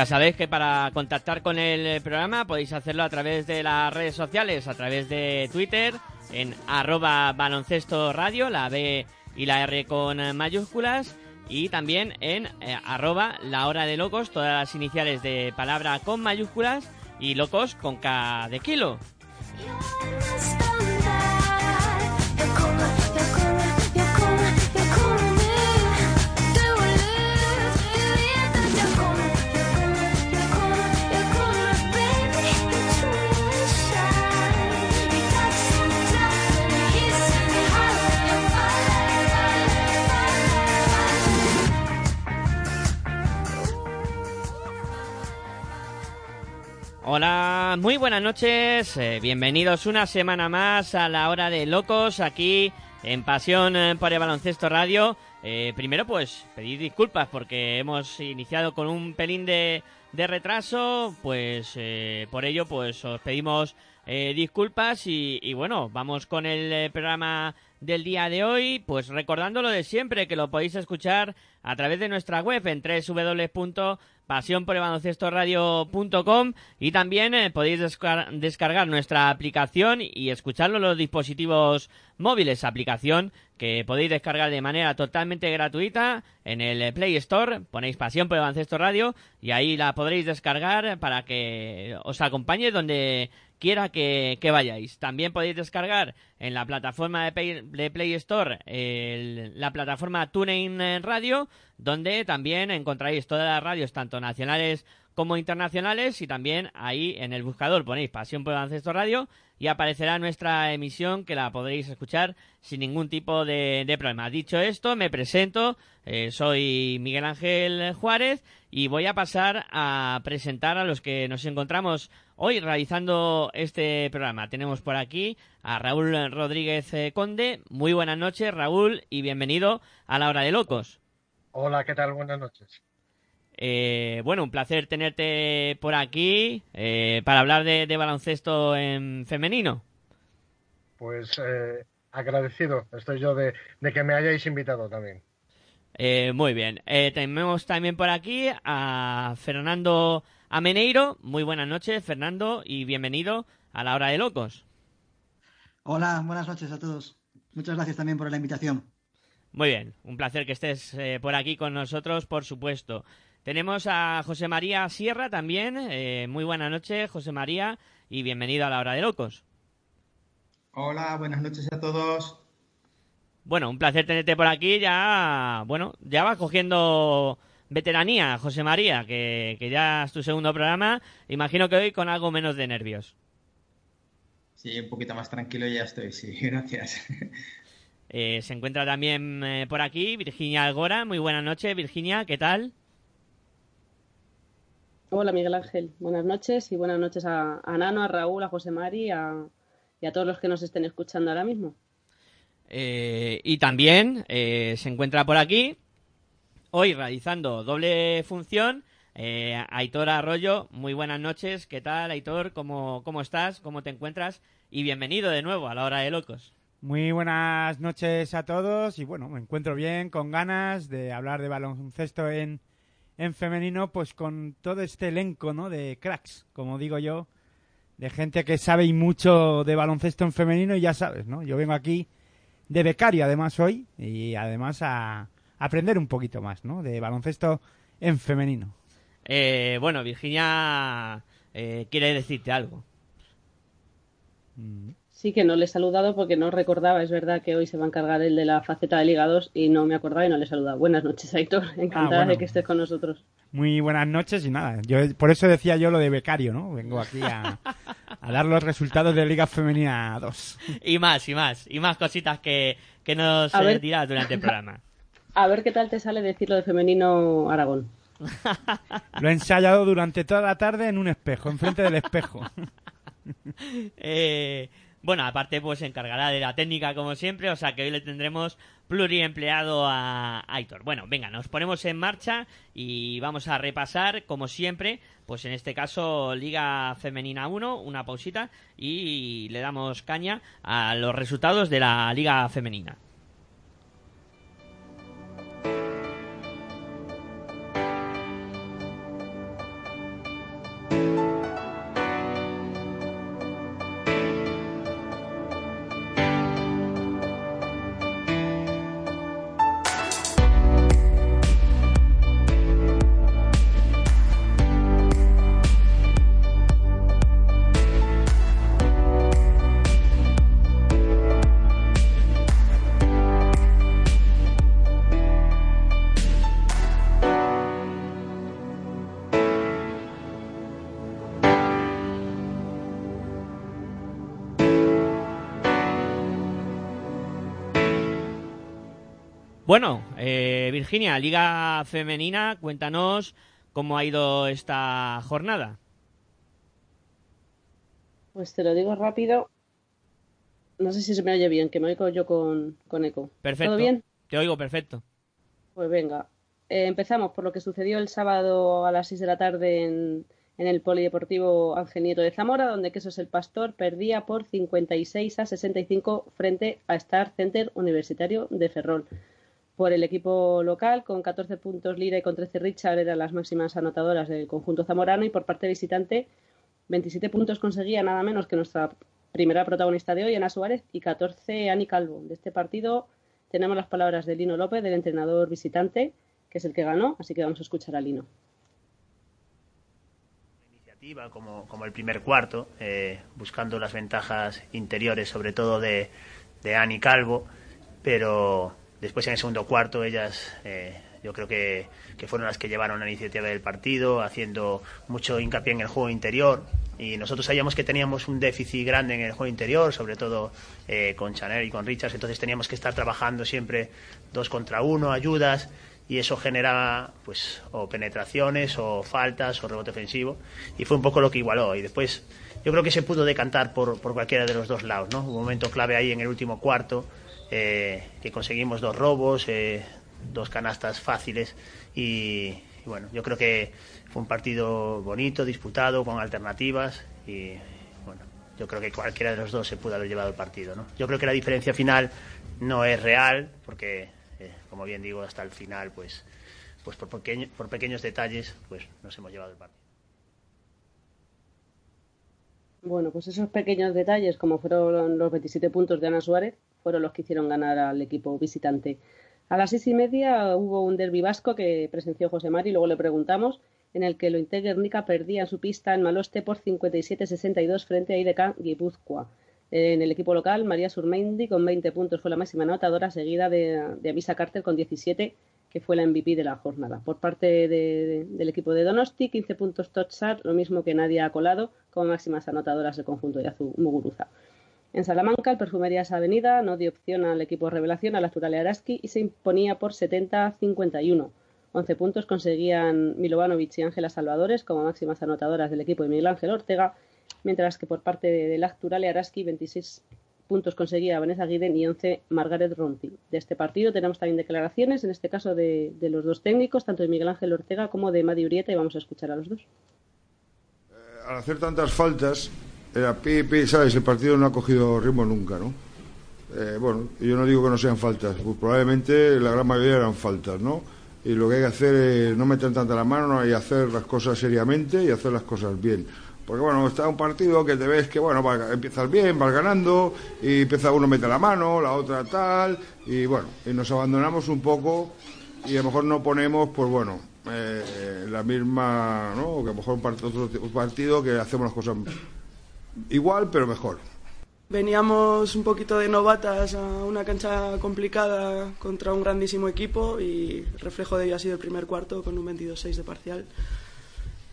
Ya sabéis que para contactar con el programa podéis hacerlo a través de las redes sociales, a través de Twitter, en arroba baloncesto radio, la B y la R con mayúsculas, y también en eh, la hora de locos, todas las iniciales de palabra con mayúsculas y locos con K de kilo. Hola, muy buenas noches, eh, bienvenidos una semana más a la hora de locos aquí en Pasión eh, por el Baloncesto Radio. Eh, primero pues pedir disculpas porque hemos iniciado con un pelín de, de retraso, pues eh, por ello pues os pedimos eh, disculpas y, bueno, vamos con el programa del día de hoy, pues recordando lo de siempre que lo podéis escuchar a través de nuestra web en www.pasionporelbaloncestoradio.com y también eh, podéis descar- descargar nuestra aplicación y escucharlo en los dispositivos móviles, aplicación que podéis descargar de manera totalmente gratuita en el Play Store, ponéis Pasión por el Radio y ahí la podréis descargar para que os acompañe donde quiera que, que vayáis. También podéis descargar en la plataforma de Play, Store el- la plataforma TuneIn eh, Radio, donde también encontraréis todas las radios, tanto nacionales como internacionales, y también ahí en el buscador ponéis Pasión por el Radio y aparecerá nuestra emisión que la podréis escuchar sin ningún tipo de, problema. Dicho esto, me presento, eh, soy Miguel Ángel Juárez y voy a pasar a presentar a los que nos encontramos hoy realizando este programa. Tenemos por aquí a Raúl Rodríguez eh, Conde. Muy buenas noches, Raúl, y bienvenido a la hora de locos. Hola, ¿qué tal? Buenas noches. Eh, bueno, un placer tenerte por aquí eh, para hablar de, de baloncesto en femenino. Pues eh, agradecido estoy yo de, de que me hayáis invitado también. Eh, muy bien. Eh, tenemos también por aquí a Fernando Ameneiro. Muy buenas noches, Fernando, y bienvenido a la hora de locos. Hola, buenas noches a todos. Muchas gracias también por la invitación. Muy bien, un placer que estés eh, por aquí con nosotros, por supuesto. Tenemos a José María Sierra también. Eh, muy buenas noches, José María, y bienvenido a la hora de locos. Hola, buenas noches a todos. Bueno, un placer tenerte por aquí. Ya, bueno, ya vas cogiendo veteranía, José María, que, que ya es tu segundo programa. Imagino que hoy con algo menos de nervios. Sí, un poquito más tranquilo ya estoy, sí, gracias. Eh, se encuentra también eh, por aquí Virginia Algora. Muy buenas noches, Virginia, ¿qué tal? Hola Miguel Ángel, buenas noches y buenas noches a, a Nano, a Raúl, a José Mari a- y a todos los que nos estén escuchando ahora mismo. Eh, y también eh, se encuentra por aquí, hoy realizando doble función, eh, Aitor Arroyo. Muy buenas noches, ¿qué tal Aitor? ¿Cómo, ¿Cómo estás? ¿Cómo te encuentras? Y bienvenido de nuevo a la hora de locos. Muy buenas noches a todos y bueno, me encuentro bien, con ganas de hablar de baloncesto en, en femenino, pues con todo este elenco, ¿no? De cracks, como digo yo, de gente que sabe y mucho de baloncesto en femenino y ya sabes, ¿no? Yo vengo aquí de becario además hoy y además a aprender un poquito más, ¿no? De baloncesto en femenino. Eh, bueno, Virginia eh, quiere decirte algo. Mm. Sí que no le he saludado porque no recordaba, es verdad que hoy se va a encargar el de la faceta de Liga 2 y no me acordaba y no le he saludado. Buenas noches, Aitor, encantada Ah, bueno. de que estés con nosotros. Muy buenas noches y nada, yo por eso decía yo lo de becario, ¿no? Vengo aquí a, a dar los resultados de Liga Femenina 2. Y más, y más, y más cositas que, que nos eh, dirás durante el programa. A ver qué tal te sale decirlo de femenino Aragón. Lo he ensayado durante toda la tarde en un espejo, enfrente del espejo. Eh, bueno, aparte pues se encargará de la técnica como siempre, o sea que hoy le tendremos pluriempleado a Aitor. Bueno, venga, nos ponemos en marcha y vamos a repasar como siempre, pues en este caso Liga Femenina 1, una pausita y le damos caña a los resultados de la Liga Femenina. Virginia, Liga Femenina, cuéntanos cómo ha ido esta jornada. Pues te lo digo rápido. No sé si se me oye bien, que me oigo yo con, con eco. Perfecto. ¿Todo bien? Te oigo perfecto. Pues venga, Eh, empezamos por lo que sucedió el sábado a las 6 de la tarde en, en el Polideportivo Ángel Nieto de Zamora, donde Quesos el Pastor perdía por 56 a 65 frente a Star Center Universitario de Ferrol. Por el equipo local, con 14 puntos Lira y con 13 Richard, eran las máximas anotadoras del conjunto zamorano, y por parte visitante, 27 puntos conseguía nada menos que nuestra primera protagonista de hoy, Ana Suárez, y 14 Ani Calvo. De este partido tenemos las palabras de Lino López, del entrenador visitante, que es el que ganó, así que vamos a escuchar a Lino. como, como el primer cuarto, eh, buscando las ventajas interiores, sobre todo de, de Calvo, pero después en el segundo cuarto ellas eh, yo creo que, que fueron las que llevaron la iniciativa del partido, haciendo mucho hincapié en el juego interior. Y nosotros sabíamos que teníamos un déficit grande en el juego interior, sobre todo eh, con Chanel y con Richards, entonces teníamos que estar trabajando siempre dos contra uno, ayudas, y eso generaba pues o penetraciones o faltas o rebote ofensivo y fue un poco lo que igualó y después yo creo que se pudo decantar por, por cualquiera de los dos lados ¿no? Un momento clave ahí en el último cuarto eh, que conseguimos dos robos eh, dos canastas fáciles y, bueno yo creo que fue un partido bonito disputado con alternativas y bueno yo creo que cualquiera de los dos se pudo haber llevado el partido ¿no? yo creo que la diferencia final no es real porque eh, como bien digo, hasta el final, pues, pues por, pequeño- por pequeños detalles, pues nos hemos llevado el partido. Bueno, pues esos pequeños detalles, como fueron los 27 puntos de Ana Suárez, fueron los que hicieron ganar al equipo visitante. A las seis y media hubo un derbi vasco que presenció José Mari, luego le preguntamos, en el que el Ointe Guernica perdía en su pista en Maloste por 57-62 frente a IDK Guipúzcoa. En el equipo local, María Surmendi con 20 puntos fue la máxima anotadora, seguida de, de Avisa Carter con 17, que fue la MVP de la jornada. Por parte de- del equipo de Donosti, 15 puntos Totsar, lo mismo que Nadia Colado, como máximas anotadoras del conjunto de Azul Muguruza. En Salamanca, el Perfumerías Avenida no dio opción al equipo revelación a la Actual Araski y se imponía por 70-51. 11 puntos conseguían Milovanovic y Ángela Salvadores como máximas anotadoras del equipo de Miguel Ángel Ortega, mientras que por parte de, de la Actual Araski 26 puntos conseguía Vanessa Guiden y 11 Margaret Ronti. De este partido tenemos también declaraciones, en este caso de, de los dos técnicos, tanto de Miguel Ángel Ortega como de Madi Urieta, y vamos a escuchar a los dos. al hacer tantas faltas, pi, ¿sabes? El partido no ha cogido ritmo nunca, ¿no? Eh, bueno, yo no digo que no sean faltas, pues probablemente la gran mayoría eran faltas, ¿no? Y lo que hay que hacer es no meter tanta la mano ¿no? y hacer las cosas seriamente y hacer las cosas bien. Porque bueno, está un partido que te ves que bueno, va- empiezas bien, vas ganando y empieza uno mete la mano, la otra tal y bueno, y nos abandonamos un poco y a lo mejor no ponemos, pues bueno, eh, la misma, ¿no? Que a lo mejor un part- otro partido que hacemos las cosas igual pero mejor. Veníamos un poquito de novatas a una cancha complicada contra un grandísimo equipo y reflejo de ello ha sido el primer cuarto con un 22-6 de parcial.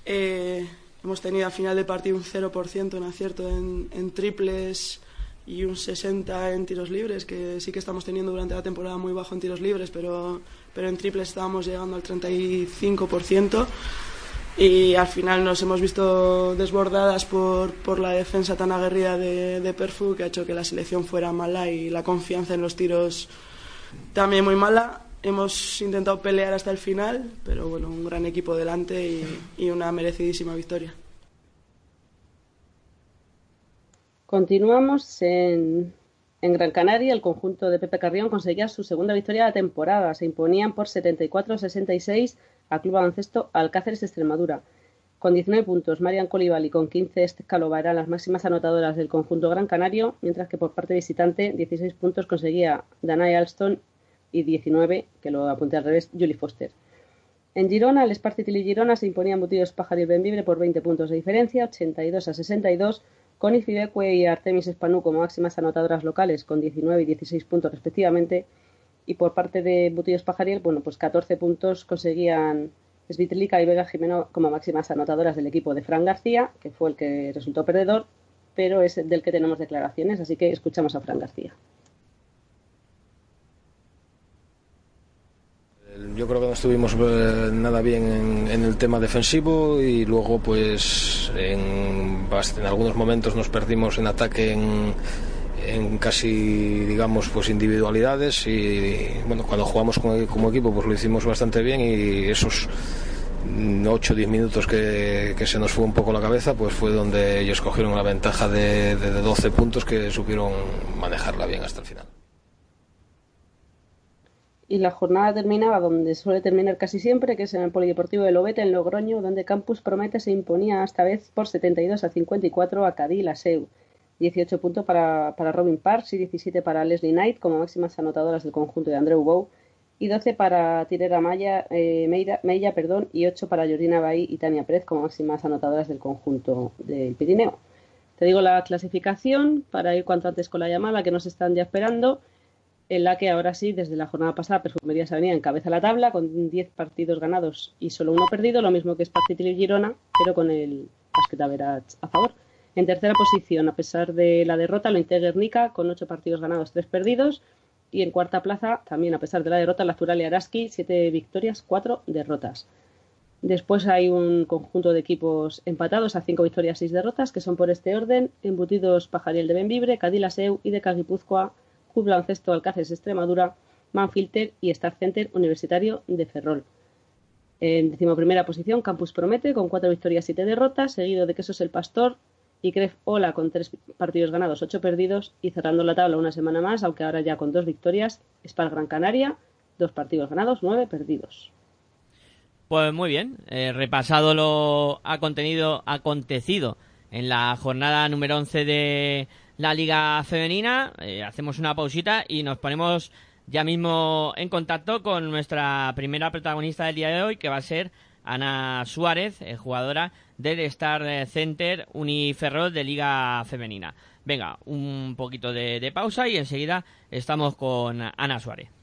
Eh, hemos tenido al final del partido un 0% en acierto en, triples y un 60 en tiros libres, que sí que estamos teniendo durante la temporada muy bajo en tiros libres, pero, pero en triples estábamos llegando al 35%. Y al final nos hemos visto desbordadas por, por la defensa tan aguerrida de, de Perfu que ha hecho que la selección fuera mala y la confianza en los tiros también muy mala. Hemos intentado pelear hasta el final, pero bueno, un gran equipo delante y, una merecidísima victoria. Continuamos en, en Gran Canaria. El conjunto de Pepe Carrión conseguía su segunda victoria de la temporada. Se imponían por 74-66 a Club Baloncesto Alcáceres Extremadura. Con 19 puntos, Marian Colival y con 15 Escalova eran las máximas anotadoras del conjunto Gran Canario, mientras que por parte visitante 16 puntos conseguía Danae Alston y 19, que lo apunté al revés, Julie Foster. En Girona, el Spartitili Girona se imponía en Butidos Pájaro y Benvibre por 20 puntos de diferencia, 82 a 62, con Ifibecue y Artemis Espanú como máximas anotadoras locales con 19 y 16 puntos respectivamente. Y por parte de Butidos Pajariel, bueno, pues 14 puntos conseguían Svitlica y Vega Jimeno como máximas anotadoras del equipo de Fran García, que fue el que resultó perdedor, pero es del que tenemos declaraciones, así que escuchamos a Fran García. Yo creo que no estuvimos eh, nada bien en, en el tema defensivo y luego pues en, en algunos momentos nos perdimos en ataque en, en casi digamos pues individualidades y bueno cuando jugamos como, equipo pues lo hicimos bastante bien y esos 8 o 10 minutos que, que se nos fue un poco la cabeza pues fue donde ellos cogieron la ventaja de, de, de 12 puntos que supieron manejarla bien hasta el final. Y la jornada terminaba donde suele terminar casi siempre, que es en el Polideportivo de Lobete, en Logroño, donde Campus Promete se imponía esta vez por 72 a 54 a Cadí Laseu. 18 puntos para, para Robin Parks y 17 para Leslie Knight como máximas anotadoras del conjunto de Andreu Bow y 12 para Tirera Maya, eh, Meilla perdón, y 8 para Georgina Bahí y Tania Pérez como máximas anotadoras del conjunto del Pirineo. Te digo la clasificación para ir cuanto antes con la llamada que nos están ya esperando en la que ahora sí, desde la jornada pasada, Perfumerías Avenida encabeza la tabla con 10 partidos ganados y solo uno perdido, lo mismo que Spartitili Girona, pero con el Basket Average a favor. En tercera posición, a pesar de la derrota, lo integra Guernica con 8 partidos ganados, 3 perdidos. Y en cuarta plaza, también a pesar de la derrota, la Zural y Araski, 7 victorias, 4 derrotas. Después hay un conjunto de equipos empatados a 5 victorias, 6 derrotas, que son por este orden, embutidos Pajariel de Benvibre, Cadillaceu y de Caguipúzcoa, Club Baloncesto Alcáceres Extremadura, Manfilter y Star Center Universitario de Ferrol. En decimoprimera posición, Campus Promete con 4 victorias, 7 derrotas, seguido de Quesos el Pastor y Cref Ola con 3 partidos ganados, 8 perdidos y cerrando la tabla una semana más, aunque ahora ya con 2 victorias, Spal Gran Canaria, 2 partidos ganados, 9 perdidos. Pues muy bien, eh, repasado lo ha contenido, acontecido en la jornada número 11 de la Liga Femenina, eh, hacemos una pausita y nos ponemos ya mismo en contacto con nuestra primera protagonista del día de hoy, que va a ser Ana Suárez, eh, jugadora del Star Center Uniferrol de Liga Femenina. Venga, un poquito de, de pausa y enseguida estamos con Ana Suárez.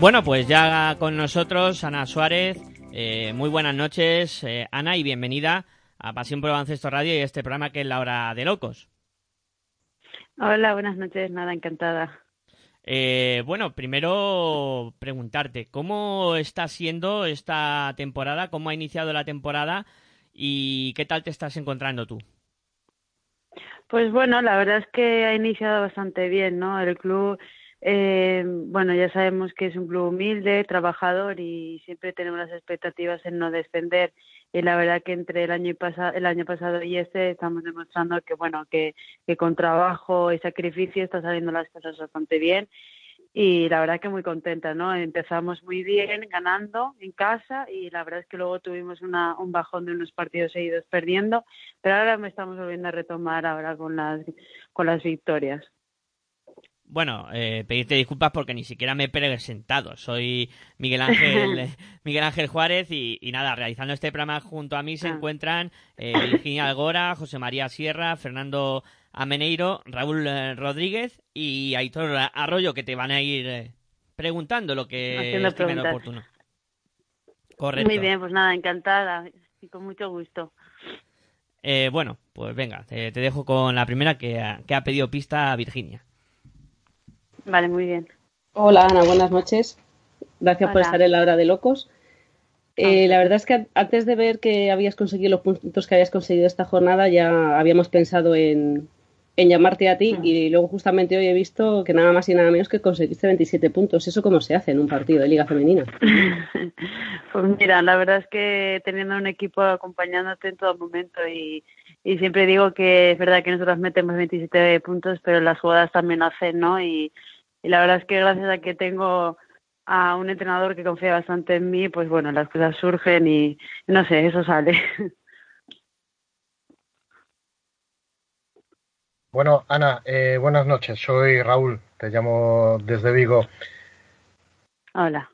Bueno, pues ya con nosotros Ana Suárez. Eh, muy buenas noches, eh, Ana, y bienvenida a Pasión por Baloncesto Radio y este programa que es La Hora de Locos. Hola, buenas noches, nada, encantada. Eh, bueno, primero preguntarte, ¿cómo está siendo esta temporada? ¿Cómo ha iniciado la temporada? ¿Y qué tal te estás encontrando tú? Pues bueno, la verdad es que ha iniciado bastante bien, ¿no? El club, eh, bueno, ya sabemos que es un club humilde, trabajador y siempre tenemos las expectativas en no descender. Y la verdad que entre el año, y pasa, el año pasado y este estamos demostrando que, bueno, que, con trabajo y sacrificio está saliendo las cosas bastante bien. Y la verdad que muy contenta, ¿no? Empezamos muy bien ganando en casa y la verdad es que luego tuvimos una, un bajón de unos partidos seguidos perdiendo, pero ahora me estamos volviendo a retomar ahora con las, con las victorias. Bueno, eh, pedirte disculpas porque ni siquiera me he presentado. Soy Miguel Ángel, Miguel Ángel Juárez y, y nada, realizando este programa junto a mí se Ah. encuentran eh, Virginia Algora, José María Sierra, Fernando Ameneiro, Raúl eh, Rodríguez y Aitor Arroyo que te van a ir eh, preguntando lo que estimen oportuno. Correcto. Muy bien, pues nada, encantada y con mucho gusto. Eh, bueno, pues venga, te, te dejo con la primera que, ha- que ha pedido pista a Virginia. Vale, muy bien. Hola Ana, buenas noches. Gracias por estar en la hora de locos. Eh, la verdad es que antes de ver que habías conseguido los puntos que habías conseguido esta jornada, ya habíamos pensado en, en llamarte a ti y luego justamente hoy he visto que nada más y nada menos que conseguiste 27 puntos. ¿Eso cómo se hace en un partido de Liga Femenina? Pues mira, la verdad es que teniendo un equipo acompañándote en todo momento y, y siempre digo que es verdad que nosotros metemos 27 puntos, pero las jugadas también hacen, ¿no? Y, y la verdad es que gracias a que tengo a un entrenador que confía bastante en mí, pues bueno, las cosas surgen y no sé, eso sale. Bueno, Ana, eh, buenas noches. Soy Raúl, te llamo desde Vigo. Hola.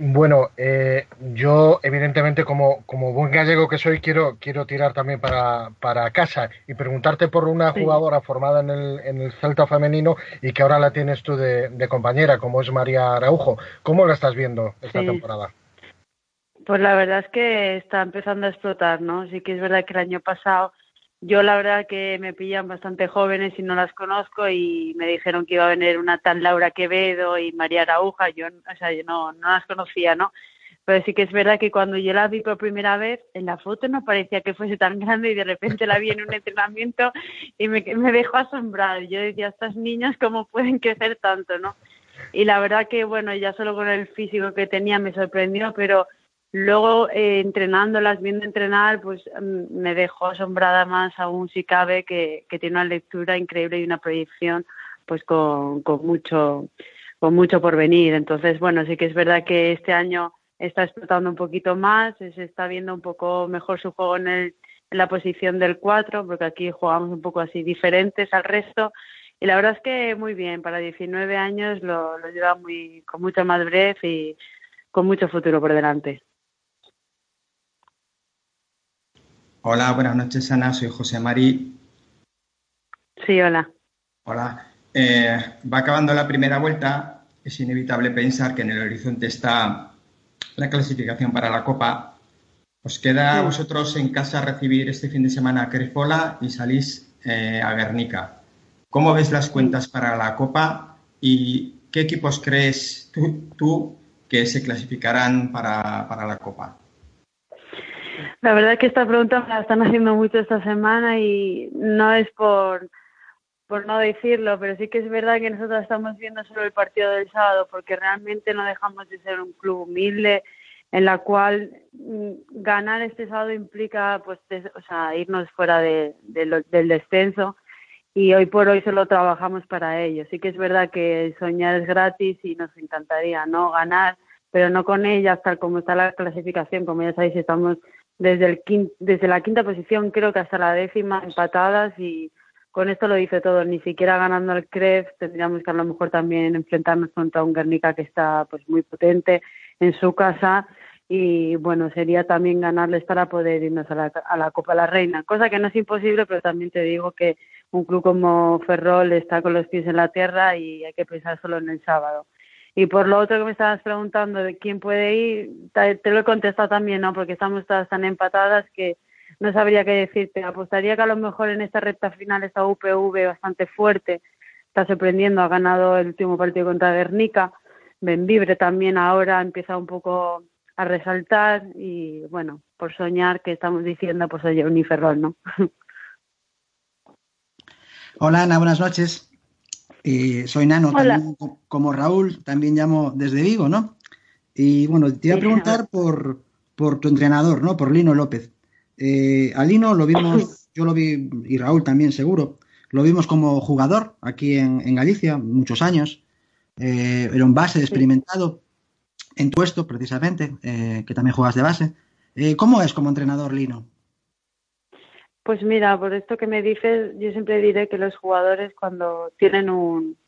Bueno, eh, yo evidentemente como, como buen gallego que soy quiero, quiero tirar también para, para casa y preguntarte por una Sí. jugadora formada en el, en el Celta femenino y que ahora la tienes tú de, de compañera, como es María Araujo. ¿Cómo la estás viendo esta Sí. temporada? Pues la verdad es que está empezando a explotar, ¿no? Sí que es verdad que el año pasado yo la verdad que me pillan bastante jóvenes y no las conozco y me dijeron que iba a venir una tal Laura Quevedo y María Arauja, yo, o sea, yo no, no las conocía, ¿no? Pero sí que es verdad que cuando yo la vi por primera vez, en la foto no parecía que fuese tan grande y de repente la vi en un entrenamiento y me, me dejó asombrada. Yo decía, estas niñas, ¿cómo pueden crecer tanto, no? Y la verdad que, bueno, ya solo con el físico que tenía me sorprendió, pero luego eh, entrenándolas, viendo entrenar, pues mm, me dejó asombrada más aún si cabe que, tiene una lectura increíble y una proyección pues con, mucho con mucho por venir. Entonces, bueno, sí que es verdad que este año está explotando un poquito más, se está viendo un poco mejor su juego en, el, en la posición del 4, porque aquí jugamos un poco así diferentes al resto. Y la verdad es que muy bien, para 19 años lo, lo lleva muy, con mucha madurez y con mucho futuro por delante. Hola, buenas noches, Ana. Soy José Mari. Sí, hola. Hola. Eh, va acabando la primera vuelta. Es inevitable pensar que en el horizonte está la clasificación para la Copa. Os queda a vosotros en casa recibir este fin de semana a Crespola y salís eh, a Guernica. ¿Cómo ves las cuentas para la Copa y qué equipos crees tú, tú que se clasificarán para, para la Copa? La verdad es que esta pregunta me la están haciendo mucho esta semana y no es por, por no decirlo, pero sí que es verdad que nosotros estamos viendo solo el partido del sábado porque realmente no dejamos de ser un club humilde en la cual mm, ganar este sábado implica pues o sea, irnos fuera de, del descenso y hoy por hoy solo trabajamos para ello. Sí que es verdad que soñar es gratis y nos encantaría no ganar, pero no con ellas tal como está la clasificación, como ya sabéis estamos desde el quin- desde la quinta posición creo que hasta la décima empatadas y con esto lo dice todo, ni siquiera ganando el CREF tendríamos que a lo mejor también enfrentarnos contra un Guernica que está pues muy potente en su casa. Y bueno, sería también ganarles para poder irnos a la, a la Copa de la Reina, cosa que no es imposible, pero también te digo que un club como Ferrol está con los pies en la tierra y hay que pensar solo en el sábado. Y por lo otro que me estabas preguntando de quién puede ir, te, lo he contestado también, ¿no? Porque estamos todas tan empatadas que no sabría qué decirte. Apostaría que a lo mejor en esta recta final esta UPV bastante fuerte está sorprendiendo, ha ganado el último partido contra Guernica. Benvibre también ahora empieza un poco a resaltar y bueno, por soñar que estamos diciendo, pues oye, Uniferrol, ¿no? Hola Ana, buenas noches. Soy Nano, también co- como Raúl, también llamo desde Vigo, ¿no? Y bueno, te iba a preguntar por, por tu entrenador, ¿no? Por Lino López. Eh, a Lino lo vimos, yo lo vi, y Raúl también seguro, lo vimos como jugador aquí en, en Galicia, muchos años. Eh, era un base experimentado en tu puesto, precisamente, eh, que también juegas de base. Eh, ¿Cómo es como entrenador Lino? Pues mira, por esto que me dices, yo siempre diré que los jugadores cuando tienen un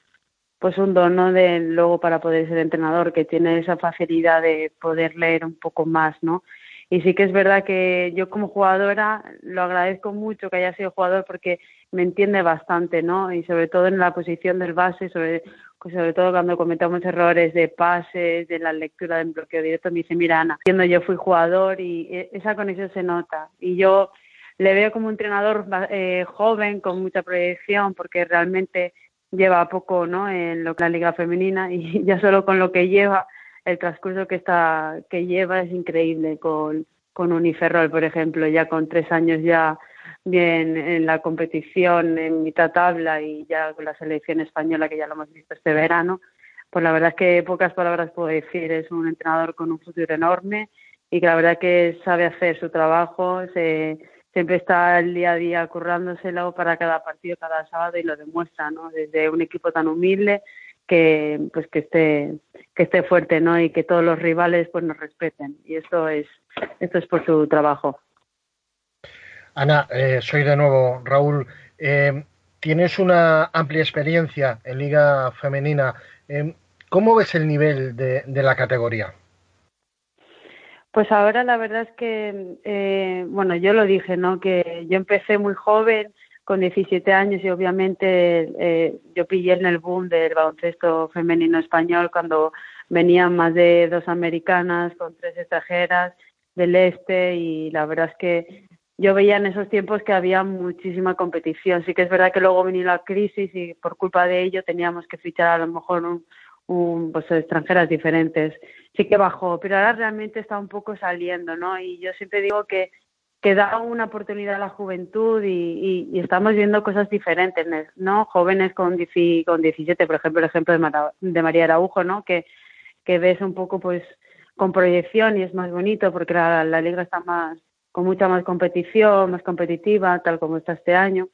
pues un don ¿no? de luego para poder ser entrenador, que tiene esa facilidad de poder leer un poco más, ¿no? Y sí que es verdad que yo como jugadora lo agradezco mucho que haya sido jugador porque me entiende bastante, ¿no? Y sobre todo en la posición del base, sobre, pues sobre todo cuando cometemos errores de pases, de la lectura del bloqueo directo, me dice, mira Ana, siendo yo fui jugador y e- esa conexión se nota. Y yo le veo como un entrenador eh, joven, con mucha proyección, porque realmente lleva poco ¿no? en lo que la liga femenina y ya solo con lo que lleva, el transcurso que está que lleva es increíble con, con Uniferrol, por ejemplo, ya con tres años ya bien en la competición, en mitad tabla y ya con la selección española que ya lo hemos visto este verano, pues la verdad es que pocas palabras puedo decir, es un entrenador con un futuro enorme y que la verdad que sabe hacer su trabajo, se, siempre está el día a día currándoselo para cada partido, cada sábado y lo demuestra, ¿no? Desde un equipo tan humilde que pues que esté que esté fuerte, ¿no? Y que todos los rivales pues nos respeten y esto es esto es por su trabajo. Ana, eh, soy de nuevo Raúl. Eh, tienes una amplia experiencia en Liga Femenina. Eh, ¿Cómo ves el nivel de, de la categoría? Pues ahora la verdad es que, eh, bueno, yo lo dije, ¿no? Que yo empecé muy joven, con 17 años, y obviamente eh, yo pillé en el boom del baloncesto femenino español cuando venían más de dos americanas con tres extranjeras del este, y la verdad es que yo veía en esos tiempos que había muchísima competición. Sí que es verdad que luego vino la crisis y por culpa de ello teníamos que fichar a lo mejor un, un, pues extranjeras diferentes. Sí que bajó, pero ahora realmente está un poco saliendo, ¿no? Y yo siempre digo que, que da una oportunidad a la juventud y, y, y estamos viendo cosas diferentes, ¿no? Jóvenes con, con 17, por ejemplo, el ejemplo de, Mara- de María Araujo, ¿no? Que, que ves un poco, pues, con proyección y es más bonito porque la, la liga está más con mucha más competición, más competitiva, tal como está este año.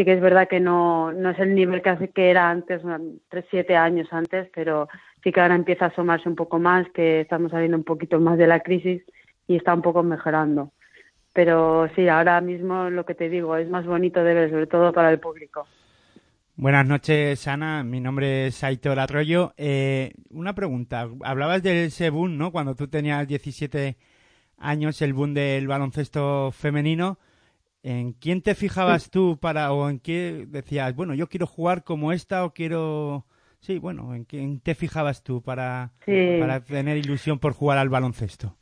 Sí que es verdad que no, no es el nivel que, hace, que era antes, tres, siete años antes, pero sí que ahora empieza a asomarse un poco más, que estamos saliendo un poquito más de la crisis y está un poco mejorando. Pero sí, ahora mismo lo que te digo es más bonito de ver, sobre todo para el público. Buenas noches, Ana. Mi nombre es Aitor Arroyo. Eh, una pregunta. Hablabas del ese boom, ¿no? Cuando tú tenías 17 años, el boom del baloncesto femenino. ¿En quién te fijabas tú para, o en qué decías, bueno, yo quiero jugar como esta o quiero... Sí, bueno, ¿en quién te fijabas tú para, Sí. para tener ilusión por jugar al baloncesto?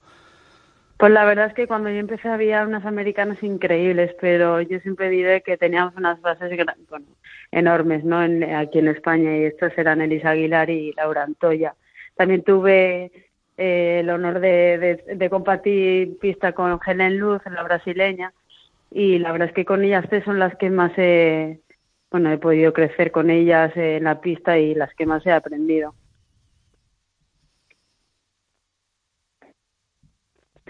Pues la verdad es que cuando yo empecé había unas americanas increíbles, pero yo siempre diré que teníamos unas bases bueno, enormes ¿no? En- aquí en España y estos eran Elisa Aguilar y Laura Antoya. También tuve eh, el honor de, de, de compartir pista con Helen Luz, la brasileña, y la verdad es que con ellas tres son las que más he, bueno, he podido crecer con ellas en la pista y las que más he aprendido.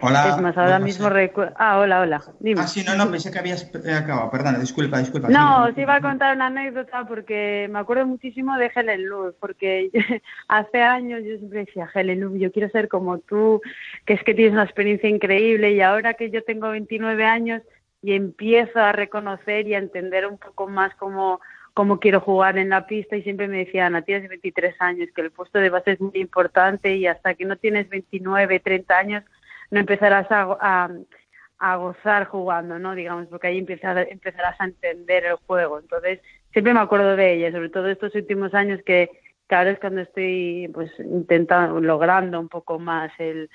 Hola. es más, ahora mismo recuerdo... Ah, hola, hola. Dime. Ah, sí, no, no, pensé que habías eh, acabado. Perdona, disculpa, disculpa. No, Sí, os iba a contar una anécdota porque me acuerdo muchísimo de Helen Luz, porque hace años yo siempre decía, Helen Luz, yo quiero ser como tú, que es que tienes una experiencia increíble y ahora que yo tengo 29 años y empiezo a reconocer y a entender un poco más cómo, cómo quiero jugar en la pista y siempre me decían, Ana, tienes 23 años, que el puesto de base es muy importante y hasta que no tienes 29, 30 años no empezarás a, a, gozar jugando, ¿no? Digamos, porque ahí empezar, empezarás a entender el juego. Entonces, siempre me acuerdo de ella, sobre todo estos últimos años que, ahora es cuando estoy pues intentando, logrando un poco más el,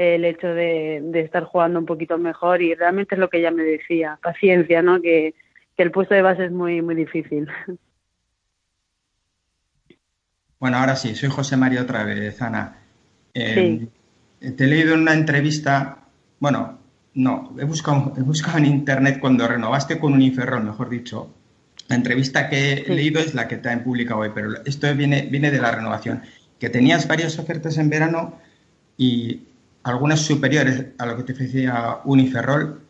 el hecho de, de estar jugando un poquito mejor y realmente es lo que ella me decía, paciencia, ¿no? Que, que el puesto de base es muy, muy difícil. Bueno, ahora sí, soy José María otra vez, Ana. Eh, Te he leído en una entrevista, bueno, no, he buscado, he buscado en internet cuando renovaste con Uniferrol, mejor dicho. La entrevista que he Sí. leído es la que te han publicado hoy, pero esto viene, viene de la renovación. Que tenías varias ofertas en verano y algunas superiores a lo que te ofrecía Uniferrol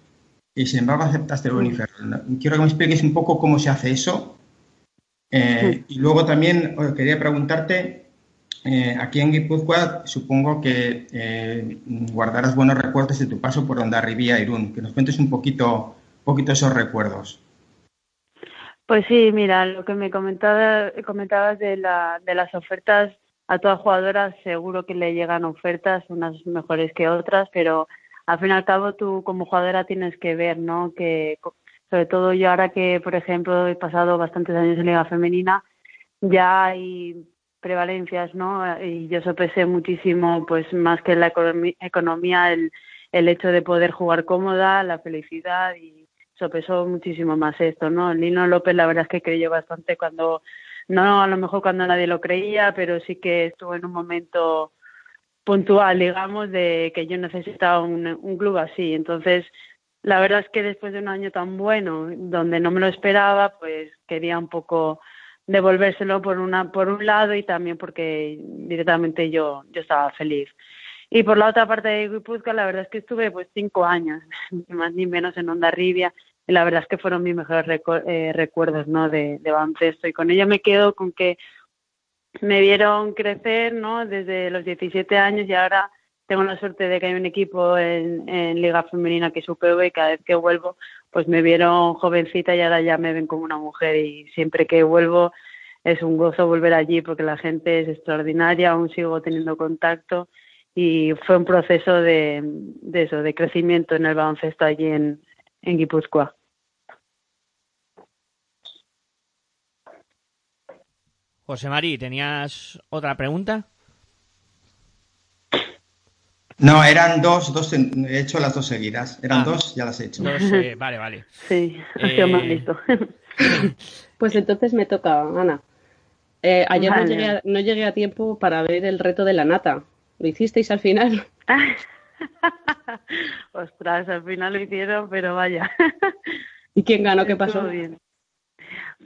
y sin embargo aceptaste el Mm. Uniferrol. Quiero que me expliques un poco cómo se hace eso. Eh, y luego también eh, quería preguntarte, eh, aquí en Guipúzcoa supongo que eh, guardarás buenos recuerdos de tu paso por Ondarribía, Irún. Que nos cuentes un poquito, poquito esos recuerdos. Pues sí, mira, lo que me comentaba, comentabas de, la, de las ofertas a todas jugadoras, seguro que le llegan ofertas, unas mejores que otras, pero al fin y al cabo tú como jugadora tienes que ver, ¿no? Que sobre todo yo ahora que, por ejemplo, he pasado bastantes años en Liga Femenina, ya hay prevalencias, ¿no? Y yo sopesé muchísimo, pues más que la economía, el, el hecho de poder jugar cómoda, la felicidad y sopesó muchísimo más esto, ¿no? Lino López la verdad es que creyó bastante cuando, no a lo mejor cuando nadie lo creía, pero sí que estuvo en un momento puntual, digamos, de que yo necesitaba un, club así. Entonces, la verdad es que después de un año tan bueno, donde no me lo esperaba, pues quería un poco devolvérselo por una por un lado y también porque directamente yo yo estaba feliz. Y por la otra parte de Guipúzcoa, la verdad es que estuve pues cinco años, ni más ni menos en Ondarribia, y la verdad es que fueron mis mejores eh, recuerdos ¿no? de, de baloncesto. Y con ello me quedo con que me vieron crecer ¿no? desde los 17 años y ahora tengo la suerte de que hay un equipo en, en Liga Femenina que es UPV y cada vez que vuelvo pues me vieron jovencita y ahora ya me ven como una mujer y siempre que vuelvo es un gozo volver allí porque la gente es extraordinaria, aún sigo teniendo contacto y fue un proceso de, de eso, de crecimiento en el baloncesto allí en, en Guipúzcoa. José Mari, ¿tenías otra pregunta? No, eran dos, dos, he hecho las dos seguidas. Eran Ah. dos, ya las he hecho. Dos, eh, vale, vale. Sí, ha Eh, sido más listo. Pues entonces me toca, Ana. Eh, ayer no, llegué a, no llegué a tiempo para ver el reto de la nata. ¿Lo hicisteis al final? Ostras, al final lo hicieron, pero vaya. ¿Y quién ganó? ¿Qué pasó? Estuvo bien.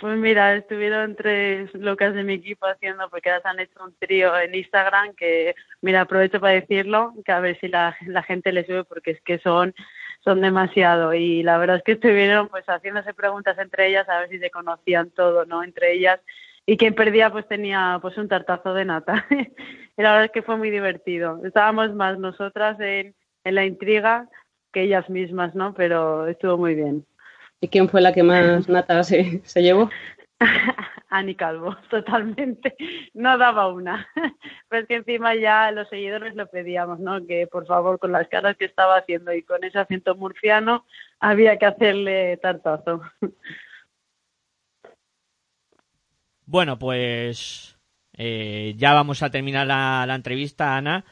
Pues mira, estuvieron tres locas de mi equipo haciendo, porque ahora se han hecho un trío en Instagram que, mira, aprovecho para decirlo, que a ver si la, gente le sube, porque es que son, son demasiado. Y la verdad es que estuvieron pues haciéndose preguntas entre ellas a ver si se conocían todo, ¿no? Entre ellas. Y quien perdía pues tenía pues un tartazo de nata. y la verdad es que fue muy divertido. Estábamos más nosotras en, en la intriga que ellas mismas, ¿no? Pero estuvo muy bien. ¿Y quién fue la que más nata se, se llevó? Ani Calvo, totalmente. No daba una. Pero es que encima ya los seguidores lo pedíamos, ¿no? Que por favor, con las caras que estaba haciendo y con ese acento murciano, había que hacerle tartazo. Bueno, pues eh, ya vamos a terminar la, la entrevista, Ana.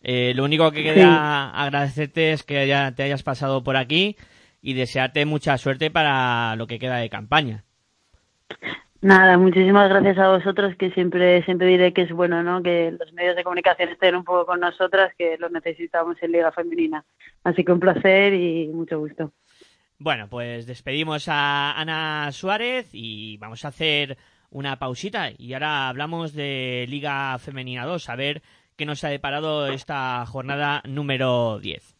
Eh, lo único que queda agradecerte es que ya te hayas pasado por aquí y desearte mucha suerte para lo que queda de campaña. Nada, muchísimas gracias a vosotros, que siempre siempre diré que es bueno, ¿no? Que los medios de comunicación estén un poco con nosotras, que lo necesitamos en Liga Femenina. Así que un placer y mucho gusto. Bueno, pues despedimos a Ana Suárez y vamos a hacer una pausita y ahora hablamos de Liga Femenina 2, a ver qué nos ha deparado esta jornada número 10.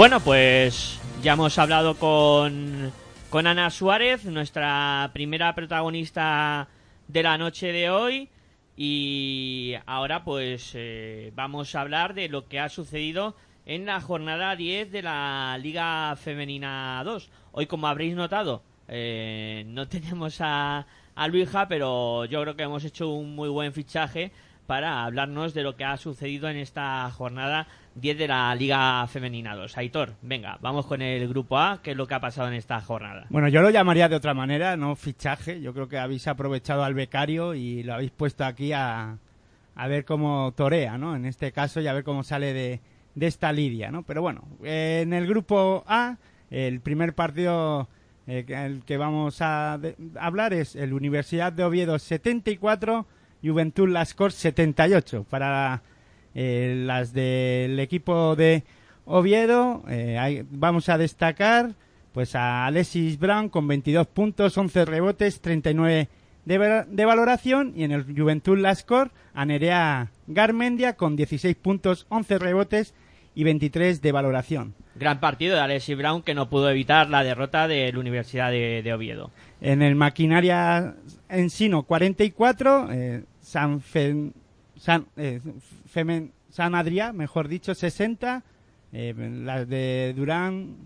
Bueno, pues ya hemos hablado con, con Ana Suárez, nuestra primera protagonista de la noche de hoy. Y ahora pues eh, vamos a hablar de lo que ha sucedido en la jornada 10 de la Liga Femenina 2. Hoy, como habréis notado, eh, no tenemos a, a Luija, pero yo creo que hemos hecho un muy buen fichaje para hablarnos de lo que ha sucedido en esta jornada 10 de la Liga Femenina 2. Aitor, venga, vamos con el grupo A, qué es lo que ha pasado en esta jornada. Bueno, yo lo llamaría de otra manera, no fichaje. Yo creo que habéis aprovechado al becario y lo habéis puesto aquí a, a ver cómo torea, ¿no? En este caso y a ver cómo sale de, de esta lidia, ¿no? Pero bueno, en el grupo A, el primer partido eh, que- el que vamos a hablar es el Universidad de Oviedo 74, Juventud Lascor 78. Para eh, las del equipo de Oviedo, eh, hay- vamos a destacar pues a Alexis Brown con 22 puntos, 11 rebotes, 39 de, de valoración y en el Juventud Lascor a Nerea Garmendia con 16 puntos, 11 rebotes y 23 de valoración. Gran partido de Alexis Brown que no pudo evitar la derrota de la Universidad de, de Oviedo. En el Maquinaria Ensino 44, eh, San, Fe- San, eh, Femen- San Adrià, mejor dicho, 60. eh, las de Durán,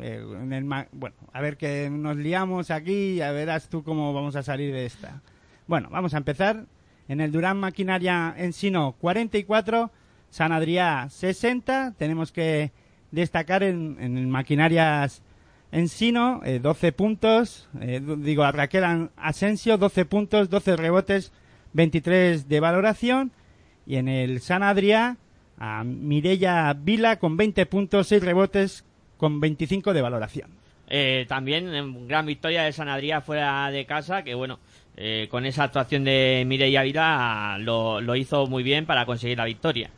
eh, en el bueno, a ver que nos liamos aquí, ya verás tú cómo vamos a salir de esta. Bueno, vamos a empezar. En el Durán Maquinaria Ensino 44, San Adrià 60. Tenemos que destacar en, el Maquinarias Ensino, eh, 12 puntos. eh, digo, a Raquel Asensio, 12 puntos, 12 rebotes, 23 de valoración. Y en el San Adrià, a Mirella Vila con 20 puntos, 6 rebotes, con 25 de valoración. Eh, también gran victoria de San Adrià fuera de casa, que bueno, eh, con esa actuación de Mireia Vida lo, lo hizo muy bien para conseguir la victoria.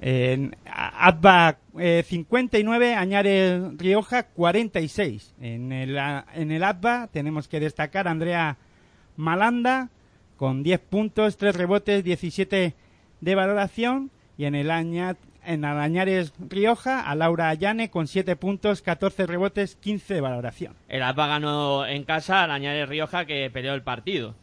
En Atba eh, 59, Añares Rioja 46. En el, en el Atba tenemos que destacar a Andrea Malanda con 10 puntos, 3 rebotes, 17 de valoración. Y en el, Aña- en el Añares Rioja a Laura Ayane con 7 puntos, 14 rebotes, 15 de valoración. El APA ganó en casa al Añares Rioja que peleó el partido.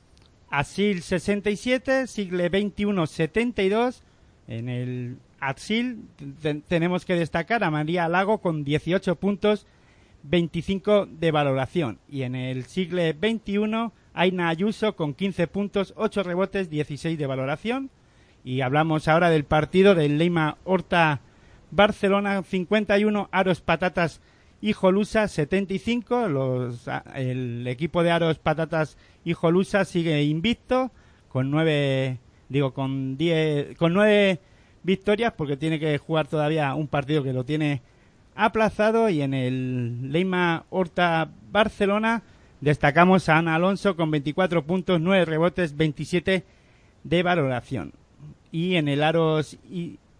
Asil 67, Sigle 21 72. En el Asil te- tenemos que destacar a María Lago con 18 puntos, 25 de valoración. Y en el Sigle 21, Aina Ayuso con 15 puntos, 8 rebotes, 16 de valoración. Y hablamos ahora del partido del Leima Horta Barcelona 51, Aros Patatas Hijolusa 75. Los, el equipo de Aros Patatas Hijolusa sigue invicto con nueve, digo, con diez, con nueve victorias porque tiene que jugar todavía un partido que lo tiene aplazado y en el Leima Horta Barcelona destacamos a Ana Alonso con 24 puntos, 9 rebotes, 27 de valoración. Y en el Aros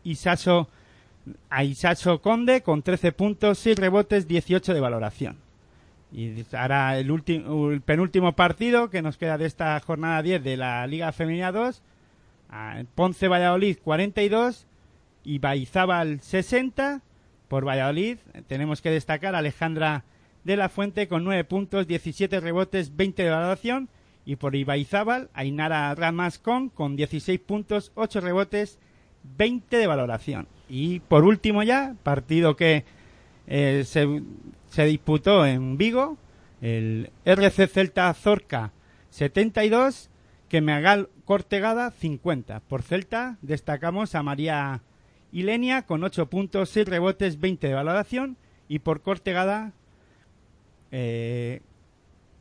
Isaso a Isaso Conde con 13 puntos, 6 rebotes, 18 de valoración. Y ahora el, el penúltimo partido que nos queda de esta jornada 10 de la Liga Femenina 2. a Ponce Valladolid 42 y Baizábal 60. Por Valladolid tenemos que destacar a Alejandra de la Fuente con 9 puntos, 17 rebotes, 20 de valoración. Y por Ibaizábal, Ainara Ramascon con 16 puntos, 8 rebotes, 20 de valoración. Y por último ya, partido que eh, se, se disputó en Vigo, el RC Celta Zorca 72, Quemegal Cortegada 50. Por Celta destacamos a María Ilenia con 8 puntos, 6 rebotes, 20 de valoración. Y por Cortegada, eh,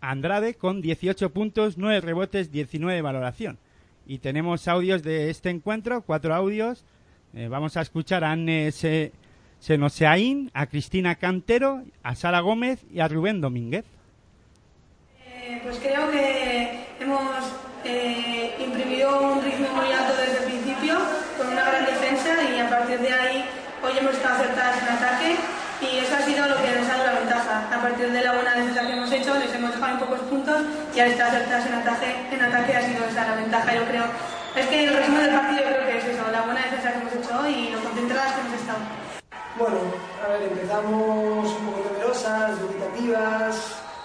Andrade con 18 puntos, 9 rebotes, 19 de valoración. Y tenemos audios de este encuentro, cuatro audios. Eh, vamos a escuchar a Anne Se- Senoseaín, a Cristina Cantero, a Sara Gómez y a Rubén Domínguez. Eh, pues creo que hemos eh, imprimido un ritmo muy alto desde el principio, con una gran defensa y a partir de ahí hoy hemos estado acertadas en ataque y eso ha sido lo que nos ha dado la ventaja. A partir de la buena defensa que hemos hecho les hemos dejado en pocos puntos y al estar acertadas en ataque, en ataque ha sido esa la ventaja yo creo. Es que el resumen del partido creo que es eso, la buena defensa que hemos hecho hoy y lo concentradas que hemos estado. Bueno, a ver, empezamos un poco temerosas, dubitativas,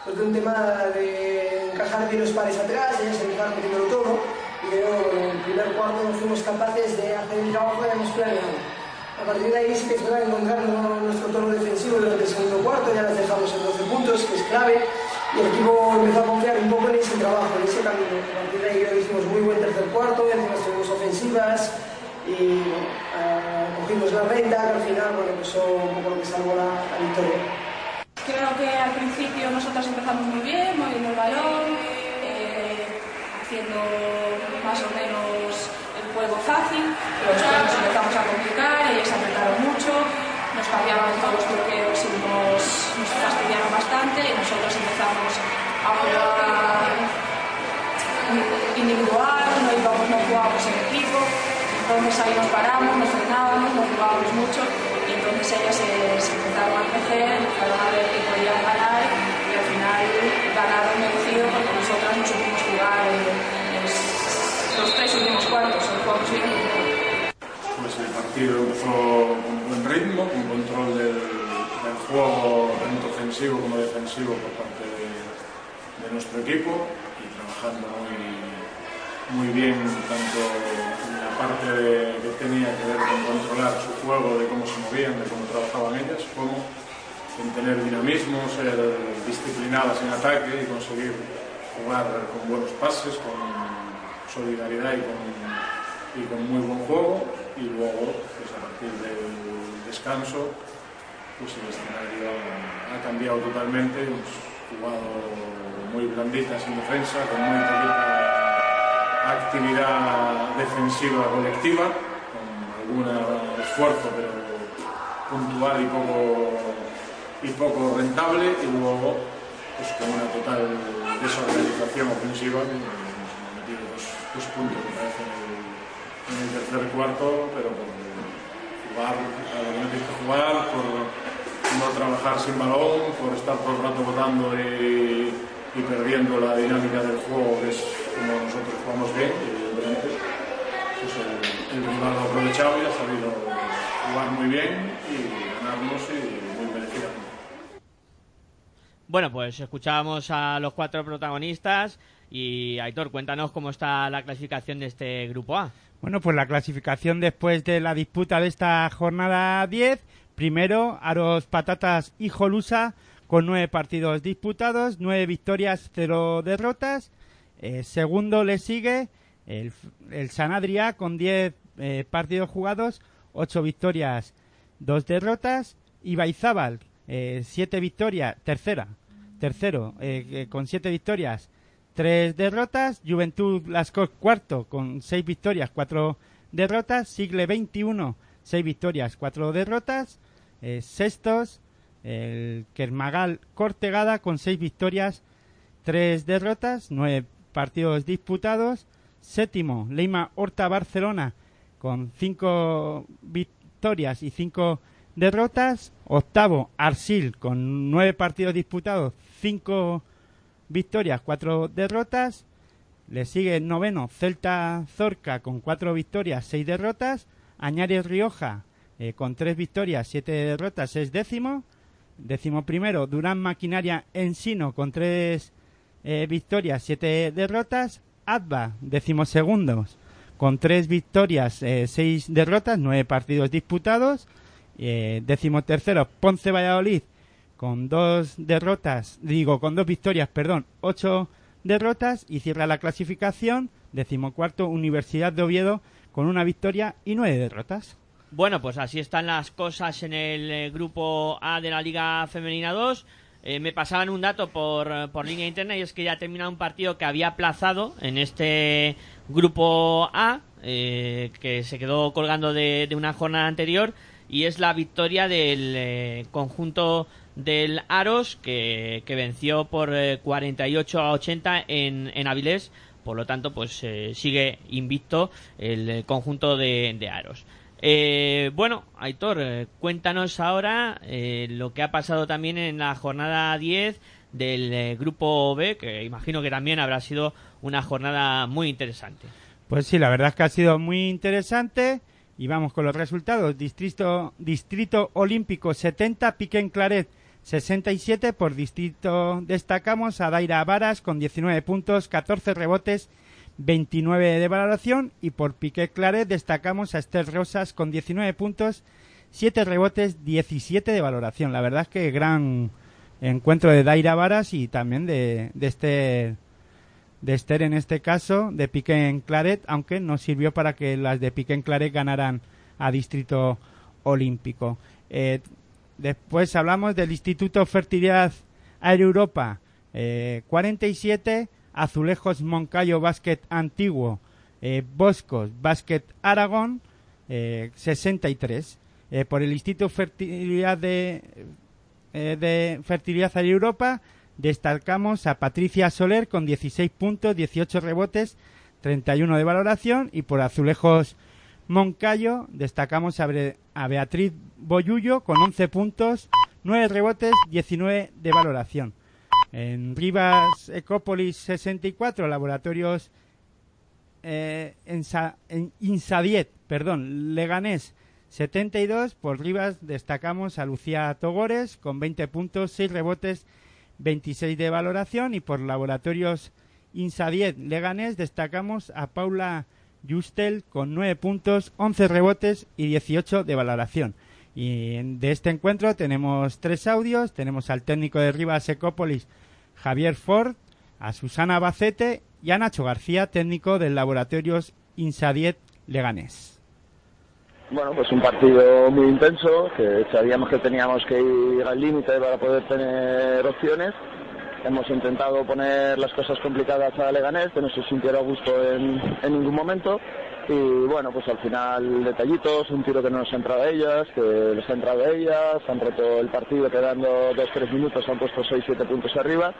pues de un tema de encajar bien los pares atrás, ellas empezaron metiéndolo todo, y luego en el primer cuarto no fuimos capaces de hacer el trabajo que habíamos planeado. A partir de ahí sí que verdad encontrar nuestro tono defensivo durante el segundo cuarto, ya las dejamos en 12 puntos, que es clave, y el equipo empezó a confiar un poco en ese trabajo, en ese camino. A partir de ahí creo hicimos muy buen tercer cuarto, encima estuvimos ofensivas, y eh, cogimos la renta, que al final bueno, pues eso un poco que salvó la, victoria. Creo que al principio nosotros empezamos muy bien, moviendo el balón, eh, haciendo más o menos juego fácil, pero después nos empezamos a complicar, ellos apretaron mucho, nos cambiaban todos los bloqueos y nos, fastidiaron bastante y nosotros empezamos a jugar individual, no, íbamos, no jugábamos en equipo, entonces ahí nos paramos, nos frenábamos, nos jugábamos mucho y entonces ellas se, se a crecer, empezaron a ver que podían ganar y al final ganaron merecido porque nosotras no supimos jugar eh, los, tres últimos cuartos, el jugamos bien y. Pues el partido empezó con buen ritmo, con control del, juego, tanto ofensivo como defensivo por parte de, nuestro equipo y trabajando muy, muy bien tanto en la parte que tenía que ver con controlar su juego, de cómo se movían, de cómo trabajaban ellas, como en tener dinamismo, ser disciplinadas en ataque y conseguir jugar con buenos pases, con solidaridad y con, y con muy buen juego. Y luego, pues a partir del descanso, pues el escenario ha cambiado totalmente. Hemos jugado muy blanditas en defensa, con muy poquita actividad defensiva colectiva, con algún esfuerzo, pero puntual y poco, y poco rentable, y luego pues con una total desorganización ofensiva, que nos dos, dos puntos, me parece, en el, tercer cuarto, pero por jugar a no jugar, por no trabajar sin balón, por estar todo el rato votando y, perdiendo la dinámica del juego, que es como nosotros jugamos bien, evidentemente pues el, el lo ha aprovechado y ha sabido jugar muy bien y ganarnos y muy merecidamente. Bueno, pues escuchábamos a los cuatro protagonistas y Aitor, cuéntanos cómo está la clasificación de este grupo A. Bueno, pues la clasificación después de la disputa de esta jornada 10. Primero, Aros Patatas y Jolusa con nueve partidos disputados, nueve victorias, cero derrotas. Eh, segundo le sigue el, el Sanadria con diez eh, partidos jugados, ocho victorias, dos derrotas. Y Baizábal, eh, siete victorias, tercera, tercero, con siete victorias, tres derrotas. Juventud Lascaux cuarto con seis victorias, cuatro derrotas. Sigle 21, seis victorias, cuatro derrotas. Eh, sextos, el Kermagal Cortegada con seis victorias, tres derrotas, nueve partidos disputados. Séptimo, Leima Horta Barcelona con cinco victorias y cinco derrotas. Octavo, Arsil con nueve partidos disputados, cinco victorias, cuatro derrotas. Le sigue noveno, Celta Zorca con cuatro victorias, seis derrotas. Añares Rioja eh, con tres victorias, siete derrotas, es décimo. Décimo primero, Durán Maquinaria Ensino con tres eh, victorias, siete derrotas. Adva, décimo segundos, con tres victorias, eh, seis derrotas, nueve partidos disputados. Décimo tercero, Ponce Valladolid, con dos derrotas, digo, con dos victorias, perdón, ocho derrotas y cierra la clasificación. Decimocuarto, Universidad de Oviedo, con una victoria y nueve derrotas. Bueno, pues así están las cosas en el eh, grupo A de la Liga Femenina 2. Eh, me pasaban un dato por, por línea interna y es que ya ha terminado un partido que había aplazado en este grupo A, eh, que se quedó colgando de, de una jornada anterior, y es la victoria del conjunto del Aros, que, que venció por eh, 48 a 80 en, en Avilés. Por lo tanto, pues eh, sigue invicto el eh, conjunto de, de Aros. Eh, bueno, Aitor, eh, cuéntanos ahora eh, lo que ha pasado también en la jornada 10 del eh, grupo B, que imagino que también habrá sido una jornada muy interesante. Pues sí, la verdad es que ha sido muy interesante. Y vamos con los resultados. Distrito, Distrito Olímpico 70, Piquen Claret 67. Por distrito destacamos a Daira Varas con 19 puntos, 14 rebotes, 29 de valoración. Y por Piqué Claret destacamos a Esther Rosas con 19 puntos, 7 rebotes, 17 de valoración. La verdad es que gran encuentro de Daira Varas y también de, de Esther de Esther en este caso, de Piqué en Claret, aunque no sirvió para que las de Piqué en Claret ganaran a Distrito Olímpico. Eh, después hablamos del Instituto Fertilidad Aero Europa, eh, 47, Azulejos Moncayo Básquet Antiguo, eh, Boscos Básquet Aragón, eh, 63. Eh, por el Instituto Fertilidad de, eh, Fertilidad Aero Europa, destacamos a Patricia Soler con 16 puntos, 18 rebotes, 31 de valoración. Y por Azulejos Moncayo destacamos a, Beatriz Boyullo con 11 puntos, 9 rebotes, 19 de valoración. En Rivas Ecópolis 64, laboratorios eh, en, en Insadiet, perdón, Leganés 72, por Rivas destacamos a Lucía Togores con 20 puntos, 6 rebotes, 26 de valoración y por Laboratorios Insadiet Leganés destacamos a Paula Justel con 9 puntos, 11 rebotes y 18 de valoración. Y de este encuentro tenemos tres audios, tenemos al técnico de Rivas Ecópolis Javier Ford, a Susana Bacete y a Nacho García, técnico del Laboratorios Insadiet Leganés. Bueno, pues un partido muy intenso, que sabíamos que teníamos que ir al límite para poder tener opciones. Hemos intentado poner las cosas complicadas a Leganés, que no se sintiera a gusto en, ningún momento. Y bueno, pues al final detallitos, un tiro que no nos ha entrado a ellas, que les ha entrado a ellas, han roto el partido quedando 2-3 minutos, han puesto 6-7 puntos arriba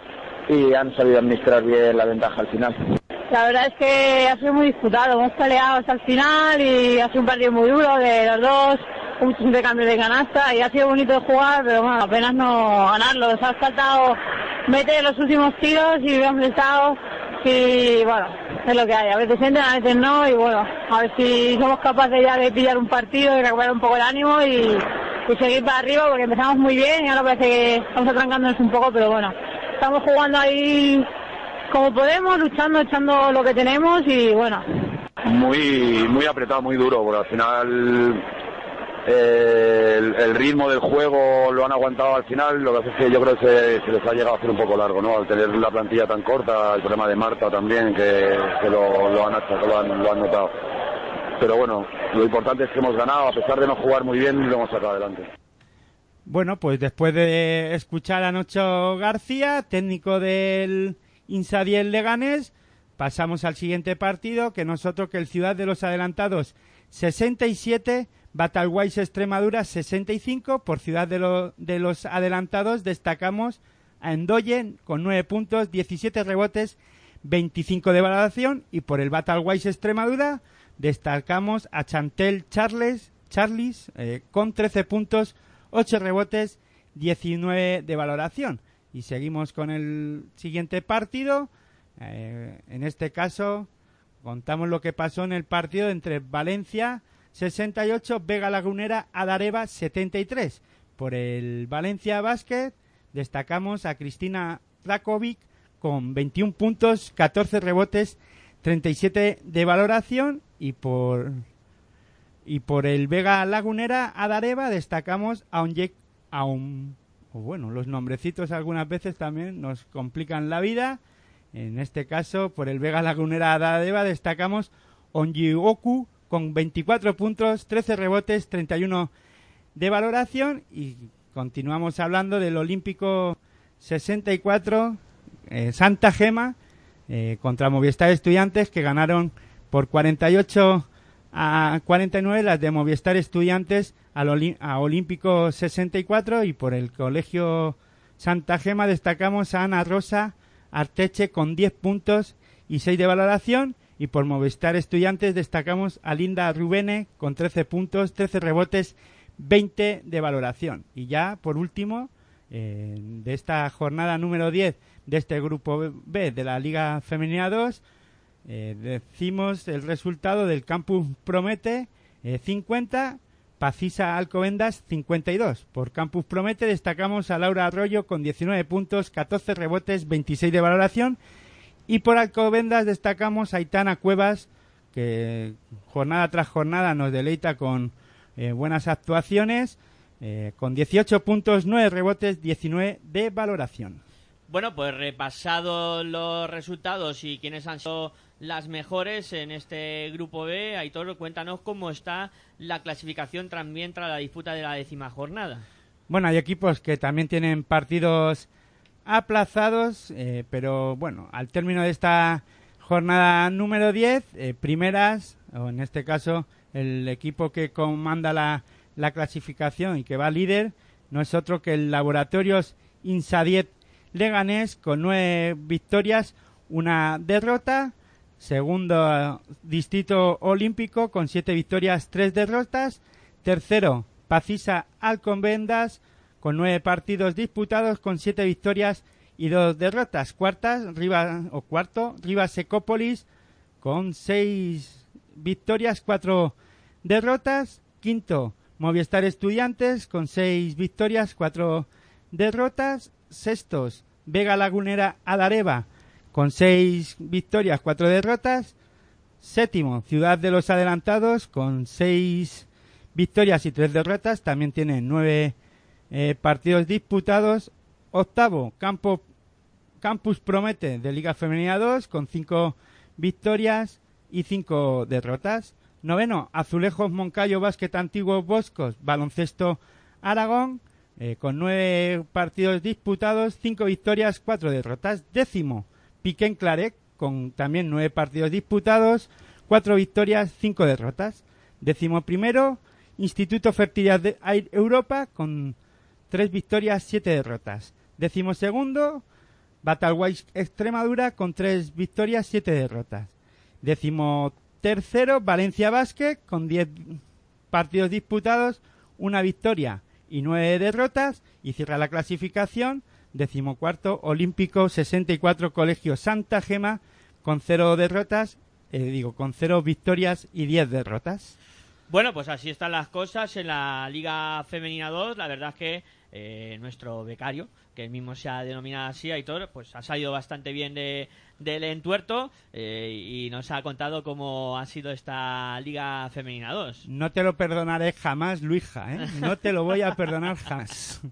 y han sabido administrar bien la ventaja al final. La verdad es que ha sido muy disputado, hemos peleado hasta el final y ha sido un partido muy duro de los dos, con muchos intercambios de canasta y ha sido bonito jugar, pero bueno, apenas no ganarlo. Nos ha faltado meter los últimos tiros y hemos estado y bueno, es lo que hay. A veces entran, a veces no y bueno, a ver si somos capaces ya de pillar un partido y recuperar un poco el ánimo y, y seguir para arriba porque empezamos muy bien y ahora parece que estamos atrancándonos un poco, pero bueno, estamos jugando ahí como podemos, luchando, echando lo que tenemos y bueno, muy muy apretado, muy duro, porque al final el, ritmo del juego lo han aguantado al final, lo que pasa es que yo creo que se, les ha llegado a hacer un poco largo, ¿no? Al tener la plantilla tan corta, el problema de Marta también, que, lo han, lo han notado. Pero bueno, lo importante es que hemos ganado, a pesar de no jugar muy bien, lo hemos sacado adelante. Bueno, pues después de escuchar a Nacho García, técnico del Insadiel Leganés, pasamos al siguiente partido, que nosotros que el Ciudad de los Adelantados 67, Batalwise Extremadura 65, por Ciudad de, lo- de los Adelantados destacamos a Endoyen con 9 puntos, 17 rebotes, 25 de valoración y por el Batalwise Extremadura destacamos a Chantel Charles, Charles eh, con 13 puntos, 8 rebotes, 19 de valoración. Y seguimos con el siguiente partido. Eh, en este caso, contamos lo que pasó en el partido entre Valencia 68, Vega Lagunera, Adareva 73. Por el Valencia Basket destacamos a Cristina Rakovic con 21 puntos, 14 rebotes, 37 de valoración y por y por el Vega Lagunera Adareva destacamos a un a bueno, los nombrecitos algunas veces también nos complican la vida. En este caso, por el Vega Lagunera Adareva destacamos Onjioku con 24 puntos, 13 rebotes, 31 de valoración. Y continuamos hablando del Olímpico 64 eh, Santa Gema eh, contra Movistar Estudiantes que ganaron por 48 a 49 las de Movistar Estudiantes al a Olímpico 64 y por el Colegio Santa Gema destacamos a Ana Rosa Arteche con 10 puntos y 6 de valoración y por Movistar Estudiantes destacamos a Linda Rubene con 13 puntos, 13 rebotes, 20 de valoración. Y ya por último, eh, de esta jornada número 10 de este grupo B de la Liga Femenina 2, eh, decimos el resultado del Campus Promete eh, 50, Pacisa Alcobendas 52. Por Campus Promete destacamos a Laura Arroyo con 19 puntos, 14 rebotes, 26 de valoración. Y por Alcobendas destacamos a Aitana Cuevas, que jornada tras jornada nos deleita con eh, buenas actuaciones, eh, con 18 puntos, 9 rebotes, 19 de valoración. Bueno, pues repasado los resultados y quiénes han sido las mejores en este grupo B, Aitor, cuéntanos cómo está la clasificación también tras la disputa de la décima jornada. Bueno, hay equipos que también tienen partidos aplazados, eh, pero bueno, al término de esta jornada número 10, eh, primeras, o en este caso el equipo que comanda la, la clasificación y que va líder, no es otro que el Laboratorios Insadiet Leganés con nueve victorias, una derrota. Segundo distrito olímpico con siete victorias, tres derrotas. Tercero, Pacisa Alconvendas con nueve partidos disputados con siete victorias y dos derrotas. Cuartas, Riva, o cuarto, Rivas Secópolis con seis victorias, cuatro derrotas. Quinto, Movistar Estudiantes con seis victorias, cuatro derrotas. Sextos, Vega Lagunera Adareva con seis victorias, cuatro derrotas. Séptimo, Ciudad de los Adelantados con seis victorias y tres derrotas. También tiene nueve eh, partidos disputados. Octavo, Campo, Campus Promete de Liga Femenina 2 con cinco victorias y cinco derrotas. Noveno, Azulejos Moncayo Básquet Antiguos Boscos Baloncesto Aragón eh, con nueve partidos disputados, cinco victorias, cuatro derrotas. Décimo, Piquen Clarec con también nueve partidos disputados, cuatro victorias, cinco derrotas. Décimo primero, Instituto Fertilidad de Europa con tres victorias, siete derrotas. Décimo segundo, Batalwise Extremadura con tres victorias, siete derrotas. Décimo tercero, Valencia Basket con diez partidos disputados, una victoria y nueve derrotas y cierra la clasificación decimocuarto Olímpico 64 Colegio Santa Gema con cero derrotas, eh, digo con cero victorias y diez derrotas. Bueno, pues así están las cosas en la Liga Femenina 2. La verdad es que eh, nuestro becario, que él mismo se ha denominado así, Aitor, pues ha salido bastante bien de, del entuerto eh, y nos ha contado cómo ha sido esta Liga Femenina 2. No te lo perdonaré jamás, Luija, ¿eh? No te lo voy a perdonar jamás.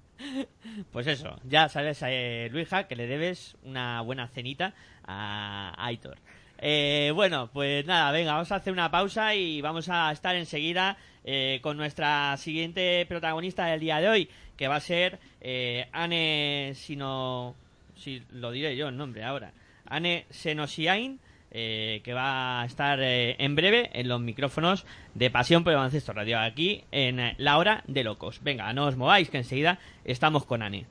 Pues eso, ya sabes, eh, Luija, que le debes una buena cenita a Aitor. Eh, bueno, pues nada, venga, vamos a hacer una pausa y vamos a estar enseguida eh, con nuestra siguiente protagonista del día de hoy, que va a ser eh, Anne Sino... Si lo diré yo el nombre ahora. Anne Senosiain, eh, que va a estar eh, en breve en los micrófonos de Pasión por el Baloncesto Radio, aquí en La Hora de Locos. Venga, no os mováis, que enseguida estamos con Anne.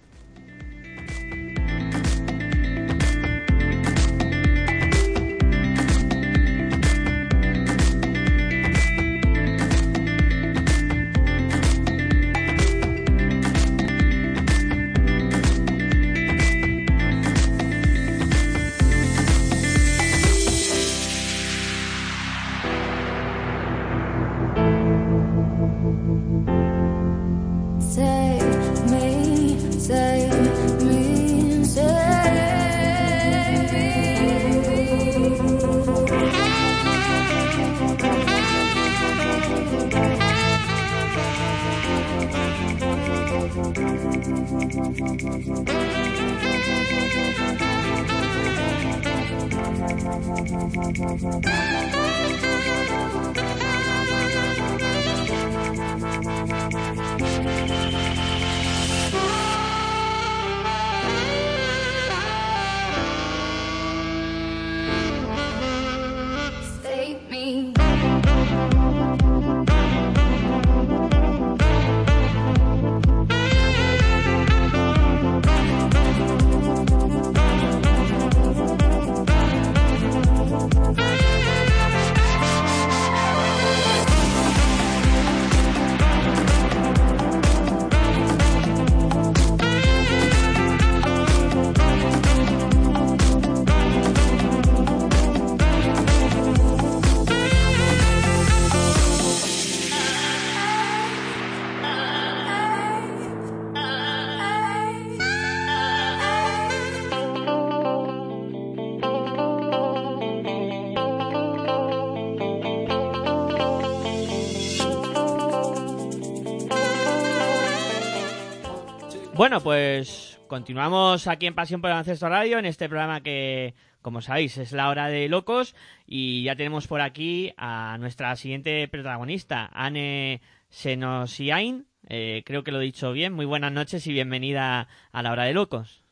Bueno, pues continuamos aquí en Pasión por el Baloncesto Radio, en este programa que, como sabéis, es la hora de locos. Y ya tenemos por aquí a nuestra siguiente protagonista, Anne Senosiain. Eh, creo que lo he dicho bien. Muy buenas noches y bienvenida a la hora de locos.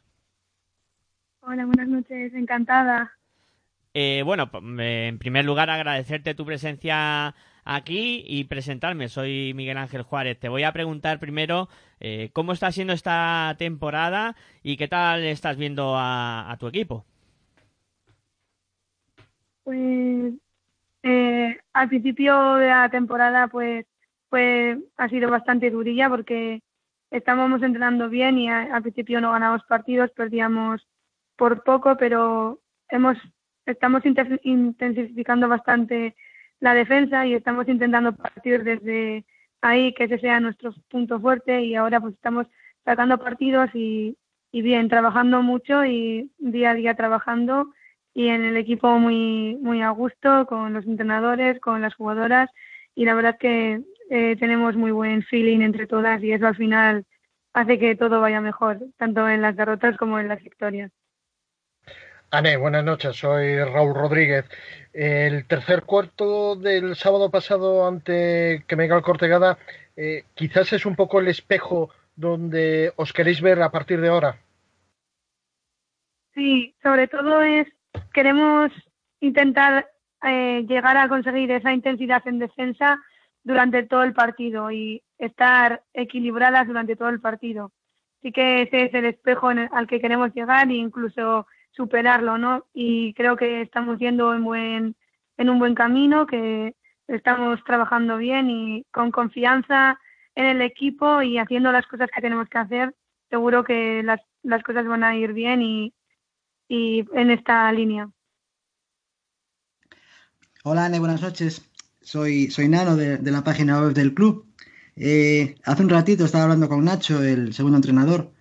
Hola, buenas noches, encantada. Eh, bueno, p- eh, en primer lugar agradecerte tu presencia aquí y presentarme. Soy Miguel Ángel Juárez. Te voy a preguntar primero eh, cómo está siendo esta temporada y qué tal estás viendo a, a tu equipo. Pues eh, al principio de la temporada pues pues ha sido bastante durilla porque estábamos entrenando bien y a- al principio no ganamos partidos, perdíamos por poco, pero hemos estamos inten- intensificando bastante la defensa y estamos intentando partir desde ahí que ese sea nuestro punto fuerte y ahora pues estamos sacando partidos y, y bien, trabajando mucho y día a día trabajando y en el equipo muy, muy a gusto con los entrenadores, con las jugadoras y la verdad que eh, tenemos muy buen feeling entre todas y eso al final hace que todo vaya mejor, tanto en las derrotas como en las victorias. Ane, buenas noches, soy Raúl Rodríguez. El tercer cuarto del sábado pasado ante Kemegal Cortegada eh, quizás es un poco el espejo donde os queréis ver a partir de ahora. Sí, sobre todo es queremos intentar eh, llegar a conseguir esa intensidad en defensa durante todo el partido y estar equilibradas durante todo el partido. Así que ese es el espejo en el- al que queremos llegar e incluso superarlo, ¿no? Y creo que estamos yendo en buen en un buen camino, que estamos trabajando bien y con confianza en el equipo y haciendo las cosas que tenemos que hacer, seguro que las, las cosas van a ir bien y, en esta línea. Hola, Ane, buenas noches. Soy, soy Nano de, de la página web del club. Eh, hace un ratito estaba hablando con Nacho, el segundo entrenador,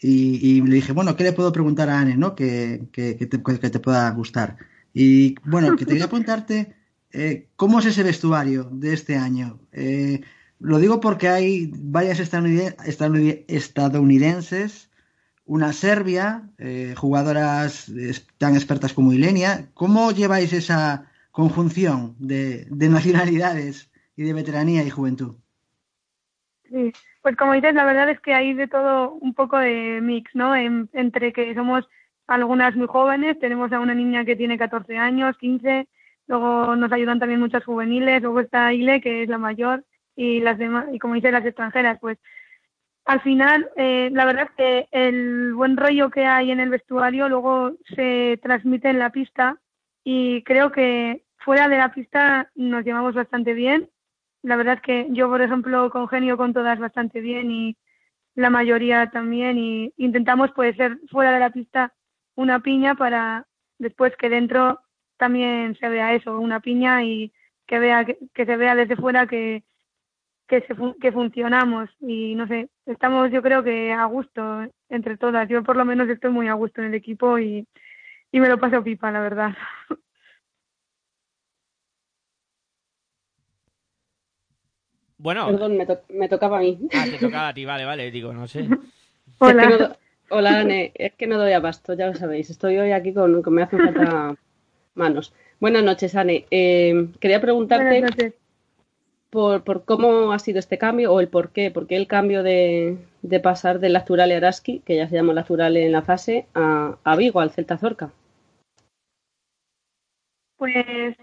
y, le dije, bueno, ¿qué le puedo preguntar a Ane, no? Que, que, que te, que te pueda gustar. Y bueno, que te quería preguntarte, eh, ¿cómo es ese vestuario de este año? Eh, lo digo porque hay varias estadounide- estadounide- estadounidenses, una serbia, eh, jugadoras tan expertas como Ilenia. ¿Cómo lleváis esa conjunción de, de nacionalidades y de veteranía y juventud? Sí, pues como dices, la verdad es que hay de todo un poco de mix, ¿no? En- entre que somos algunas muy jóvenes, tenemos a una niña que tiene 14 años, 15, luego nos ayudan también muchas juveniles, luego está Ile, que es la mayor, y las demás, y como dices, las extranjeras, pues al final, eh, la verdad es que el buen rollo que hay en el vestuario luego se transmite en la pista y creo que fuera de la pista nos llevamos bastante bien. La verdad que yo, por ejemplo, congenio con todas bastante bien y la mayoría también y intentamos pues ser fuera de la pista una piña para después que dentro también se vea eso, una piña y que vea que, se vea desde fuera que que, que funcionamos y no sé, estamos yo creo que a gusto entre todas. Yo por lo menos estoy muy a gusto en el equipo y, y me lo paso pipa, la verdad. Bueno, Perdón, me, to- me tocaba a mí. ah, te tocaba a ti, vale, vale, digo, no sé. Es que no do- Hola, Ane. Es que no doy abasto, ya lo sabéis. Estoy hoy aquí con, con me hacen falta manos. Buenas noches, Ane. Eh, quería preguntarte por, por cómo ha sido este cambio o el por qué. ¿Por qué el cambio de, de pasar del Naturale Araski, que ya se llama Naturale en la fase, a, a Vigo, al Celta Zorca? Pues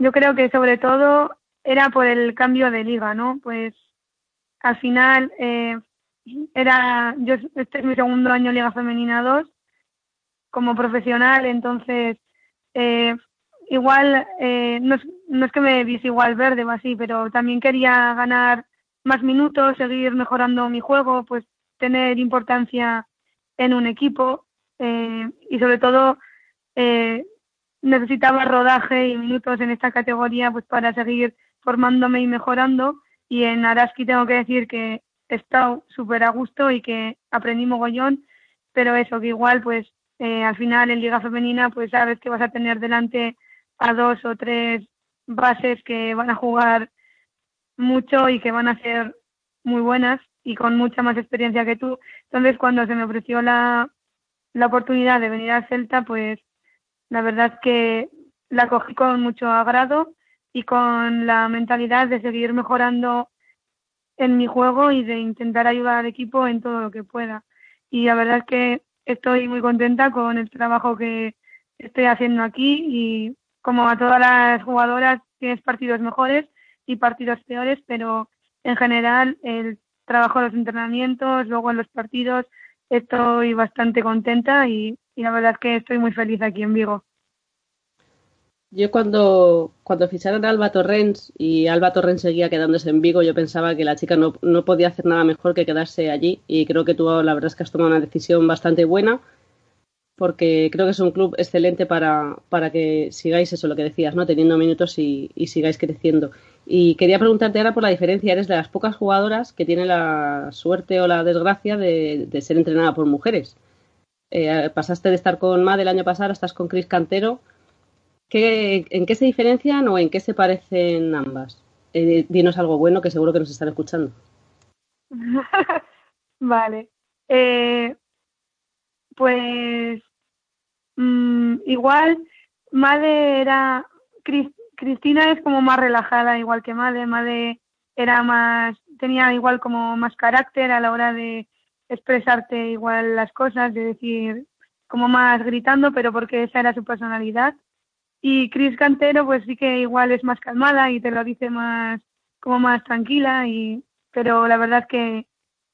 yo creo que sobre todo era por el cambio de liga, ¿no? Pues al final eh, era, yo este es mi segundo año Liga Femenina 2 como profesional, entonces eh, igual eh, no, es, no es que me viese igual verde o así, pero también quería ganar más minutos, seguir mejorando mi juego, pues tener importancia en un equipo eh, y sobre todo eh, necesitaba rodaje y minutos en esta categoría pues para seguir formándome y mejorando y en Araski tengo que decir que he estado súper a gusto y que aprendí mogollón pero eso que igual pues eh, al final en liga femenina pues sabes que vas a tener delante a dos o tres bases que van a jugar mucho y que van a ser muy buenas y con mucha más experiencia que tú. Entonces, cuando se me ofreció la, la oportunidad de venir al Celta, pues la verdad es que la cogí con mucho agrado y con la mentalidad de seguir mejorando en mi juego y de intentar ayudar al equipo en todo lo que pueda. Y la verdad es que estoy muy contenta con el trabajo que estoy haciendo aquí y como a todas las jugadoras tienes partidos mejores y partidos peores, pero en general el trabajo en los entrenamientos, luego en los partidos, estoy bastante contenta y, y la verdad es que estoy muy feliz aquí en Vigo. Yo cuando, cuando ficharon a Alba Torrens y Alba Torrens seguía quedándose en Vigo, yo pensaba que la chica no, no podía hacer nada mejor que quedarse allí y creo que tú la verdad es que has tomado una decisión bastante buena porque creo que es un club excelente para, para que sigáis eso, lo que decías, ¿no? Teniendo minutos y, y sigáis creciendo. Y quería preguntarte ahora por la diferencia. Eres de las pocas jugadoras que tiene la suerte o la desgracia de, de ser entrenada por mujeres. Eh, pasaste de estar con Mad el año pasado, estás con Cris Cantero. ¿Qué, ¿En qué se diferencian o en qué se parecen ambas? Eh, dinos algo bueno que seguro que nos están escuchando. vale. Eh, pues mm, igual Made era Cris- Cristina es como más relajada igual que Made Made era más tenía igual como más carácter a la hora de expresarte igual las cosas de decir como más gritando pero porque esa era su personalidad y Cris Cantero pues sí que igual es más calmada y te lo dice más como más tranquila y pero la verdad es que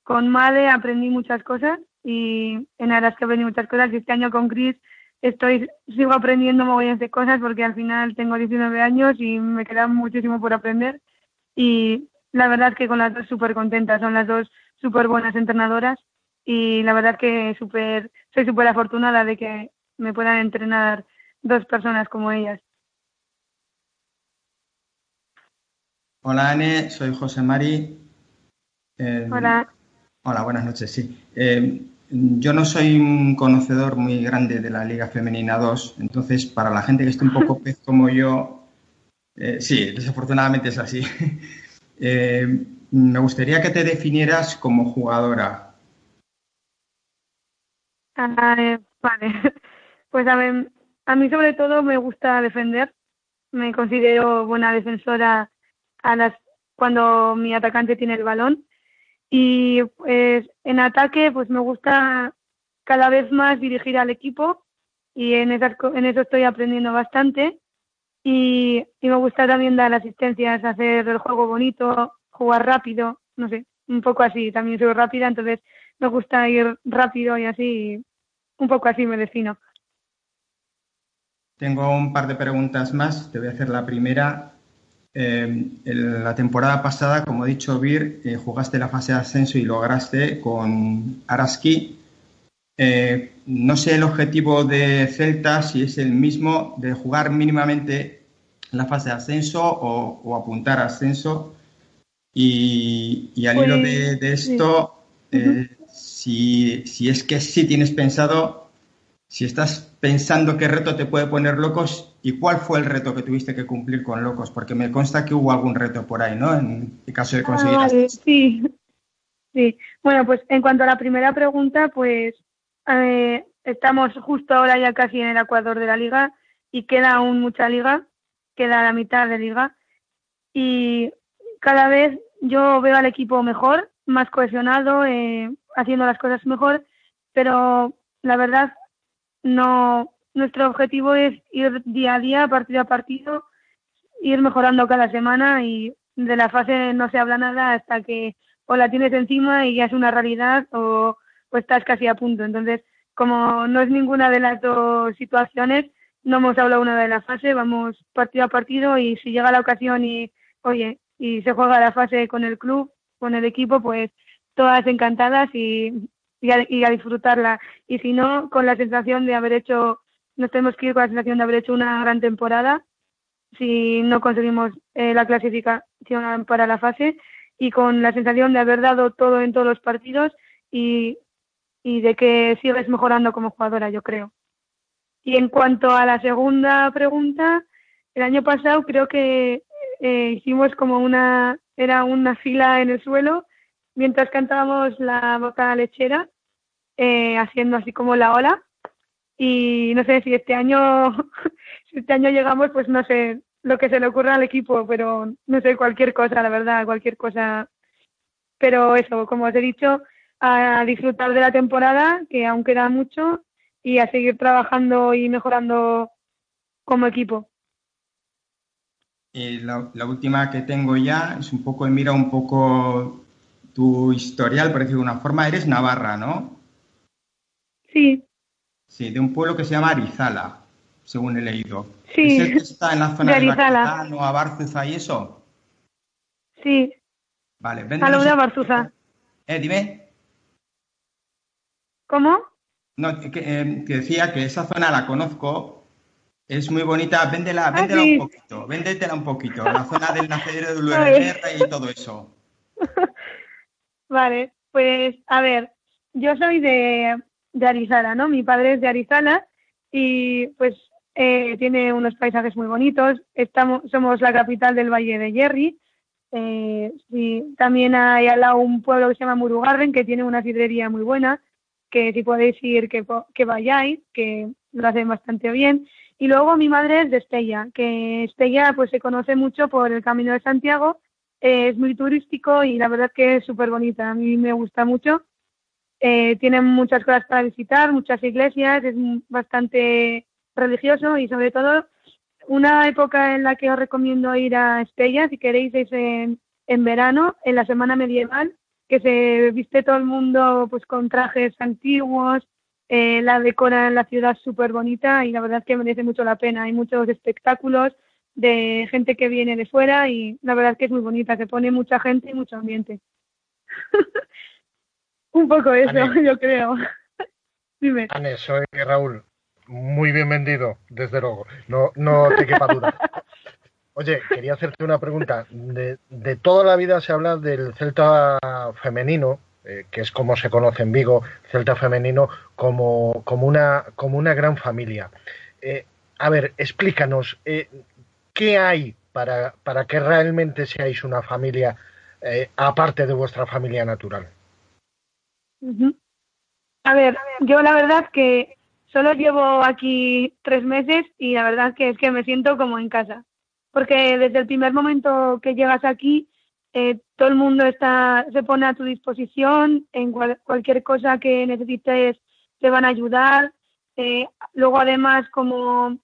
con Made aprendí muchas cosas y en aras que aprendí muchas cosas. Y este año con Chris estoy sigo aprendiendo mogollones de cosas porque al final tengo 19 años y me queda muchísimo por aprender. Y la verdad es que con las dos súper contentas son las dos súper buenas entrenadoras. Y la verdad que súper soy súper afortunada de que me puedan entrenar dos personas como ellas Hola, Anne, soy José Mari. Eh, hola Hola, buenas noches, sí. Eh, yo no soy un conocedor muy grande de la Liga Femenina 2, entonces para la gente que esté un poco pez como yo, eh, sí, desafortunadamente es así. Eh, me gustaría que te definieras como jugadora. Ah, eh, vale, pues a ver, a mí sobre todo me gusta defender. Me considero buena defensora a las cuando mi atacante tiene el balón y pues en ataque pues me gusta cada vez más dirigir al equipo y en en eso estoy aprendiendo bastante y, y me gusta también dar asistencias, hacer el juego bonito, jugar rápido, no sé, un poco así. También soy rápida, entonces me gusta ir rápido y así, un poco así me defino. Tengo un par de preguntas más. Te voy a hacer la primera. Eh, en la temporada pasada, como ha dicho Bir, eh, jugaste la fase de ascenso y lograste con Araski. Eh, no sé el objetivo de Celta, si es el mismo de jugar mínimamente la fase de ascenso o, o apuntar a ascenso. Y, y al hilo de, de esto, eh, si, si es que sí tienes pensado, si estás pensando qué reto te puede poner Locos y cuál fue el reto que tuviste que cumplir con Locos, porque me consta que hubo algún reto por ahí, ¿no? En el caso de conseguir Ah, vale, sí. Sí. Bueno, pues en cuanto a la primera pregunta, pues eh, estamos justo ahora ya casi en el ecuador de la liga y queda aún mucha liga, queda la mitad de liga y cada vez yo veo al equipo mejor, más cohesionado, eh, haciendo las cosas mejor, pero la verdad no nuestro objetivo es ir día a día, partido a partido, ir mejorando cada semana y de la fase no se habla nada hasta que o la tienes encima y ya es una realidad o, estás casi a punto. Entonces, como no es ninguna de las dos situaciones, no hemos hablado una de la fase, vamos partido a partido y si llega la ocasión y, oye, y se juega la fase con el club, con el equipo, pues todas encantadas y, y, a, y a disfrutarla. Y si no, con la sensación de haber hecho, nos tenemos que ir con la sensación de haber hecho una gran temporada si no conseguimos eh, la clasificación para la fase y con la sensación de haber dado todo en todos los partidos y, y de que sigues mejorando como jugadora, yo creo. Y en cuanto a la segunda pregunta, el año pasado creo que eh, hicimos como una, era una fila en el suelo mientras cantábamos la boca lechera, eh, haciendo así como la ola. Y no sé si este año, si este año llegamos, pues no sé lo que se le ocurra al equipo, pero no sé, cualquier cosa, la verdad, cualquier cosa. Pero eso, como os he dicho, a disfrutar de la temporada, que aún queda mucho, y a seguir trabajando y mejorando como equipo. Y la, la última que tengo ya es un poco, mira un poco tu historial, por decirlo de una forma. Eres navarra, ¿no? Sí, Sí, de un pueblo que se llama Arizala, según he leído. Sí, ¿Es el que está en la zona de de, Arizala. Baquetano, Abárzuza y eso? sí, Vale, a véndenos lo de un- Barzuza. Eh, dime. ¿Cómo? No, que, eh, que decía que esa zona la conozco, es muy bonita, véndela, Ah, véndela sí. un poquito, véndetela un poquito, la zona del nacedero de. Luerberra y todo eso. Vale, pues a ver, yo soy de, de Arizala, ¿no? Mi padre es de Arizala y pues eh, tiene unos paisajes muy bonitos. Estamos, somos la capital del Valle de Jerry. Eh, y también hay al lado un pueblo que se llama Murugarren que tiene una sidrería muy buena, que si podéis ir que, que vayáis, que lo hacen bastante bien. Y luego mi madre es de Estella, que Estella pues se conoce mucho por el Camino de Santiago eh, es muy turístico y la verdad que es súper bonita. A mí me gusta mucho. Eh, tienen muchas cosas para visitar, muchas iglesias, es bastante religioso y sobre todo una época en la que os recomiendo ir a Estella, si queréis, es en, en verano, en la semana medieval, que se viste todo el mundo pues con trajes antiguos, eh, la decora en la ciudad súper bonita y la verdad que merece mucho la pena. Hay muchos espectáculos de gente que viene de fuera y la verdad que es muy bonita, se pone mucha gente y mucho ambiente. Un poco eso, yo creo. Dime. Ane, soy Raúl. Muy bien vendido, desde luego. No, no te quepa duda. Oye, quería hacerte una pregunta. De, de toda la vida se habla del Celta femenino, eh, que es como se conoce en Vigo, Celta femenino, como, como, una, como una gran familia. Eh, a ver, explícanos, eh, ¿qué hay para, para que realmente seáis una familia, aparte de vuestra familia natural? A ver, yo la verdad que solo llevo aquí tres meses y la verdad que es que me siento como en casa. Porque desde el primer momento que llegas aquí, eh, todo el mundo está, se pone a tu disposición, en cual- cualquier cosa que necesites te van a ayudar. Eh, luego además como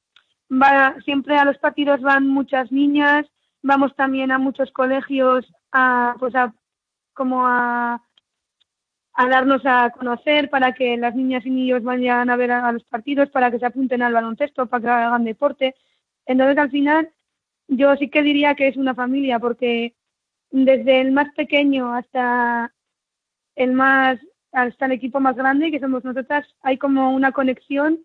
va, siempre a los partidos van muchas niñas, vamos también a muchos colegios a, pues a, como a, a darnos a conocer para que las niñas y niños vayan a ver a, los partidos, para que se apunten al baloncesto, para que hagan deporte. Entonces, al final, yo sí que diría que es una familia, porque desde el más pequeño hasta el más hasta el equipo más grande que somos nosotras hay como una conexión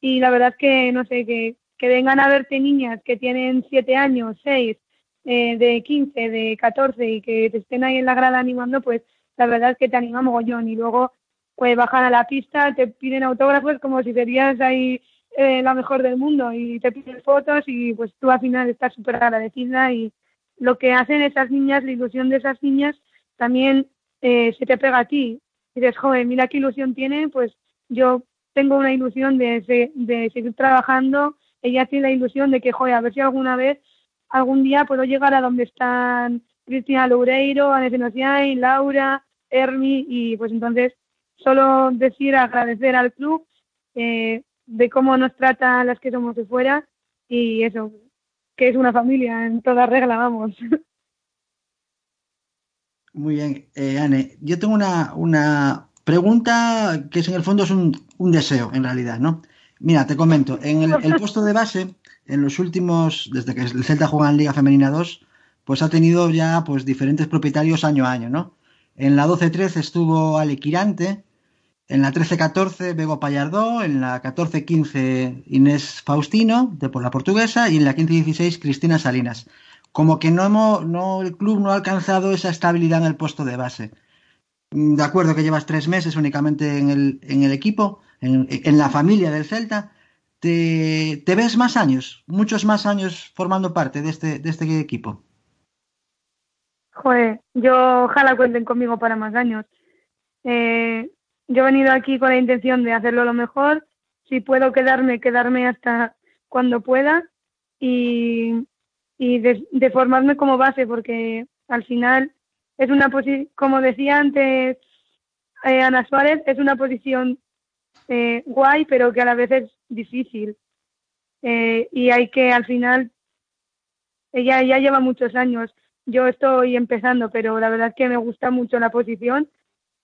y la verdad que no sé que, que vengan a verte niñas que tienen siete años seis eh, de 15 de 14 y que te estén ahí en la grada animando pues la verdad es que te anima mogollón y luego pues bajan a la pista te piden autógrafos como si serías ahí eh, la mejor del mundo y te piden fotos y pues tú al final estás súper agradecida y lo que hacen esas niñas, la ilusión de esas niñas, también eh, se te pega a ti. Y dices, joder, mira qué ilusión tiene, pues yo tengo una ilusión de, de seguir trabajando, ella tiene la ilusión de que, joder, a ver si alguna vez, algún día puedo llegar a donde están Cristina Loureiro, Anne Senosiay, Laura, Hermi, y pues entonces solo decir agradecer al club eh, de cómo nos tratan las que somos de fuera y eso, que es una familia en toda regla, vamos. Muy bien, eh, Anne. Yo tengo una, una pregunta que en el fondo es un, un deseo, en realidad, ¿no? Mira, te comento, en el, el puesto de base, en los últimos, desde que el Celta juega en Liga Femenina 2, pues ha tenido ya pues diferentes propietarios año a año, ¿no? En la 12-13 estuvo Ale Quirante, en la 13-14 Bego Pallardó, en la 14-15 Inés Faustino, de por la portuguesa, y en la 15-16 Cristina Salinas. Como que no, hemos, no el club no ha alcanzado esa estabilidad en el puesto de base. Mm, De acuerdo que llevas tres meses únicamente en el, en el equipo, en, en la familia del Celta. ¿Te, ¿Te ves más años, muchos más años formando parte de este, de este equipo? Joder, yo ojalá cuenten conmigo para más años. Eh, yo he venido aquí con la intención de hacerlo lo mejor. Si puedo quedarme, quedarme hasta cuando pueda y, y de, formarme como base, porque al final es una posición, como decía antes eh, Ana Suárez, es una posición eh, guay, pero que a la vez es difícil. Eh, y hay que, al final, ella ya lleva muchos años. Yo estoy empezando, pero la verdad es que me gusta mucho la posición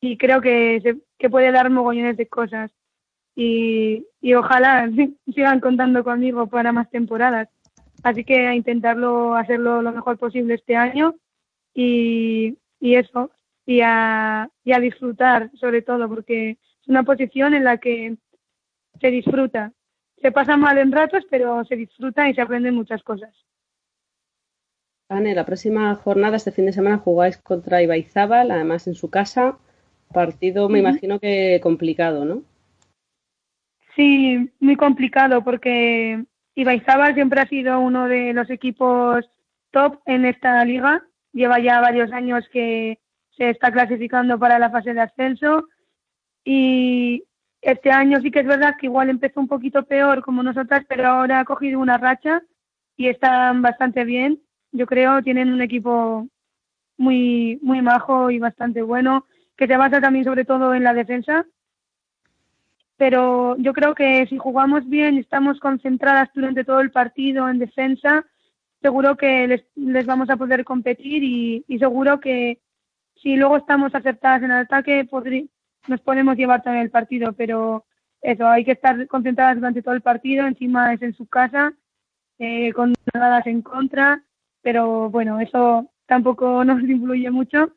y creo que, se, que puede dar mogollones de cosas. Y, y ojalá sigan contando conmigo para más temporadas. Así que a intentarlo hacerlo lo mejor posible este año y, y eso, y a, y a disfrutar sobre todo, porque es una posición en la que se disfruta. Se pasa mal en ratos, pero se disfruta y se aprenden muchas cosas. Ane, la próxima jornada, este fin de semana, jugáis contra Ibaizábal, además en su casa. Partido, me imagino que complicado, ¿no? Sí, muy complicado porque Ibaizábal siempre ha sido uno de los equipos top en esta liga. Lleva ya varios años que se está clasificando para la fase de ascenso y este año sí que es verdad que igual empezó un poquito peor como nosotras, pero ahora ha cogido una racha y están bastante bien. Yo creo tienen un equipo muy muy majo y bastante bueno que se basa también sobre todo en la defensa. Pero yo creo que si jugamos bien y estamos concentradas durante todo el partido en defensa, seguro que les, les vamos a poder competir y, seguro que si luego estamos acertadas en el ataque, podri- nos podemos llevar también el partido, pero eso, hay que estar concentradas durante todo el partido, encima es en su casa, eh, con nada en contra, pero bueno, eso tampoco nos influye mucho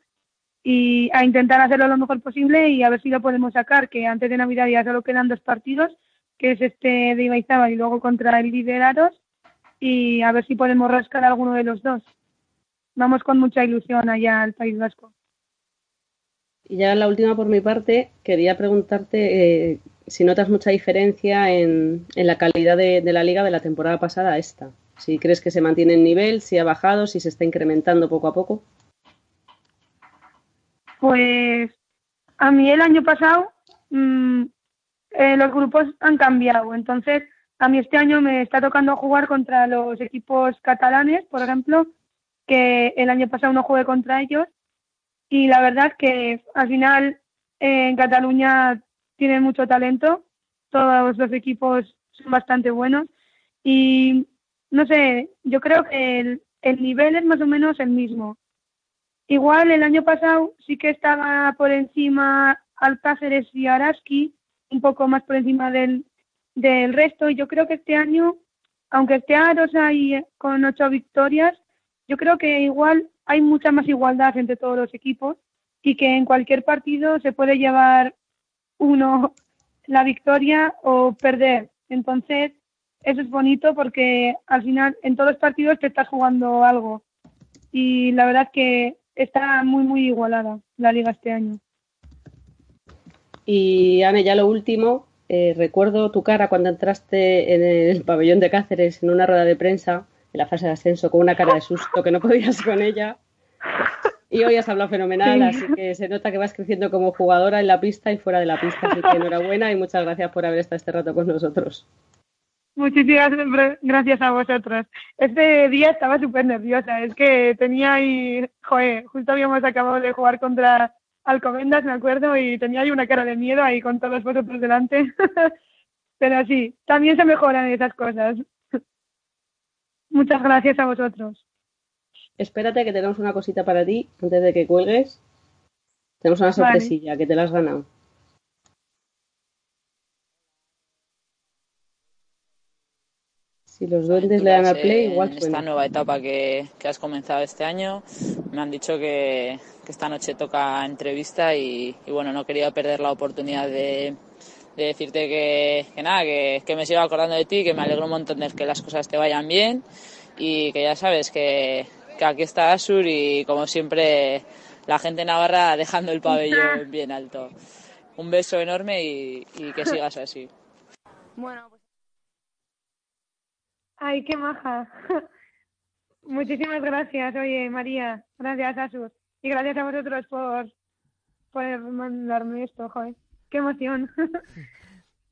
y a intentar hacerlo lo mejor posible y a ver si lo podemos sacar, que antes de Navidad ya solo quedan dos partidos, que es este de Ibaizábal y luego contra el Liderados, y a ver si podemos rascar alguno de los dos. Vamos con mucha ilusión allá al País Vasco. Y ya la última por mi parte, quería preguntarte eh, si notas mucha diferencia en, en la calidad de, de la liga de la temporada pasada a esta. Si crees que se mantiene en nivel, si ha bajado, si se está incrementando poco a poco. Pues a mí el año pasado mm, eh, los grupos han cambiado, entonces a mí este año me está tocando jugar contra los equipos catalanes, por ejemplo, que el año pasado no jugué contra ellos. Y la verdad que al final eh, en Cataluña tienen mucho talento, todos los equipos son bastante buenos. Y no sé, yo creo que el, el nivel es más o menos el mismo. Igual el año pasado sí que estaba por encima Alcáceres y Araski, un poco más por encima del, del resto. Y yo creo que este año, aunque esté Aros ahí con ocho victorias, yo creo que igual hay mucha más igualdad entre todos los equipos y que en cualquier partido se puede llevar uno la victoria o perder. Entonces, eso es bonito porque al final en todos los partidos te estás jugando algo. Y la verdad que está muy, muy igualada la liga este año. Y Ane, ya lo último, eh, recuerdo tu cara cuando entraste en el pabellón de Cáceres en una rueda de prensa, en la fase de ascenso, con una cara de susto que no podías con ella. Y hoy has hablado fenomenal, Sí. así que se nota que vas creciendo como jugadora en la pista y fuera de la pista. Así que enhorabuena y muchas gracias por haber estado este rato con nosotros. Muchísimas gra- gracias a vosotros. Este día estaba súper nerviosa. Es que tenía ahí, joder, justo habíamos acabado de jugar contra Alcobendas, me acuerdo, y tenía ahí una cara de miedo ahí con todos vosotros delante. Pero sí, también se mejoran esas cosas. Muchas gracias a vosotros. Espérate que tenemos una cosita para ti antes de que cuelgues. Tenemos una Vale. sorpresilla que te la has ganado. Si los duendes le dan al play, igual en suena. esta nueva etapa que, que has comenzado este año. Me han dicho que, que esta noche toca entrevista y, y bueno, no quería perder la oportunidad de, de decirte que, que nada, que, que me sigo acordando de ti, que me alegro un montón de que las cosas te vayan bien y que ya sabes que, que aquí está Asur y como siempre la gente navarra dejando el pabellón bien alto. Un beso enorme y, y que sigas así. Bueno, pues... Ay, qué maja. Muchísimas gracias, oye, María. Gracias, Asus. y gracias a vosotros por, por mandarme esto, joder. Qué emoción.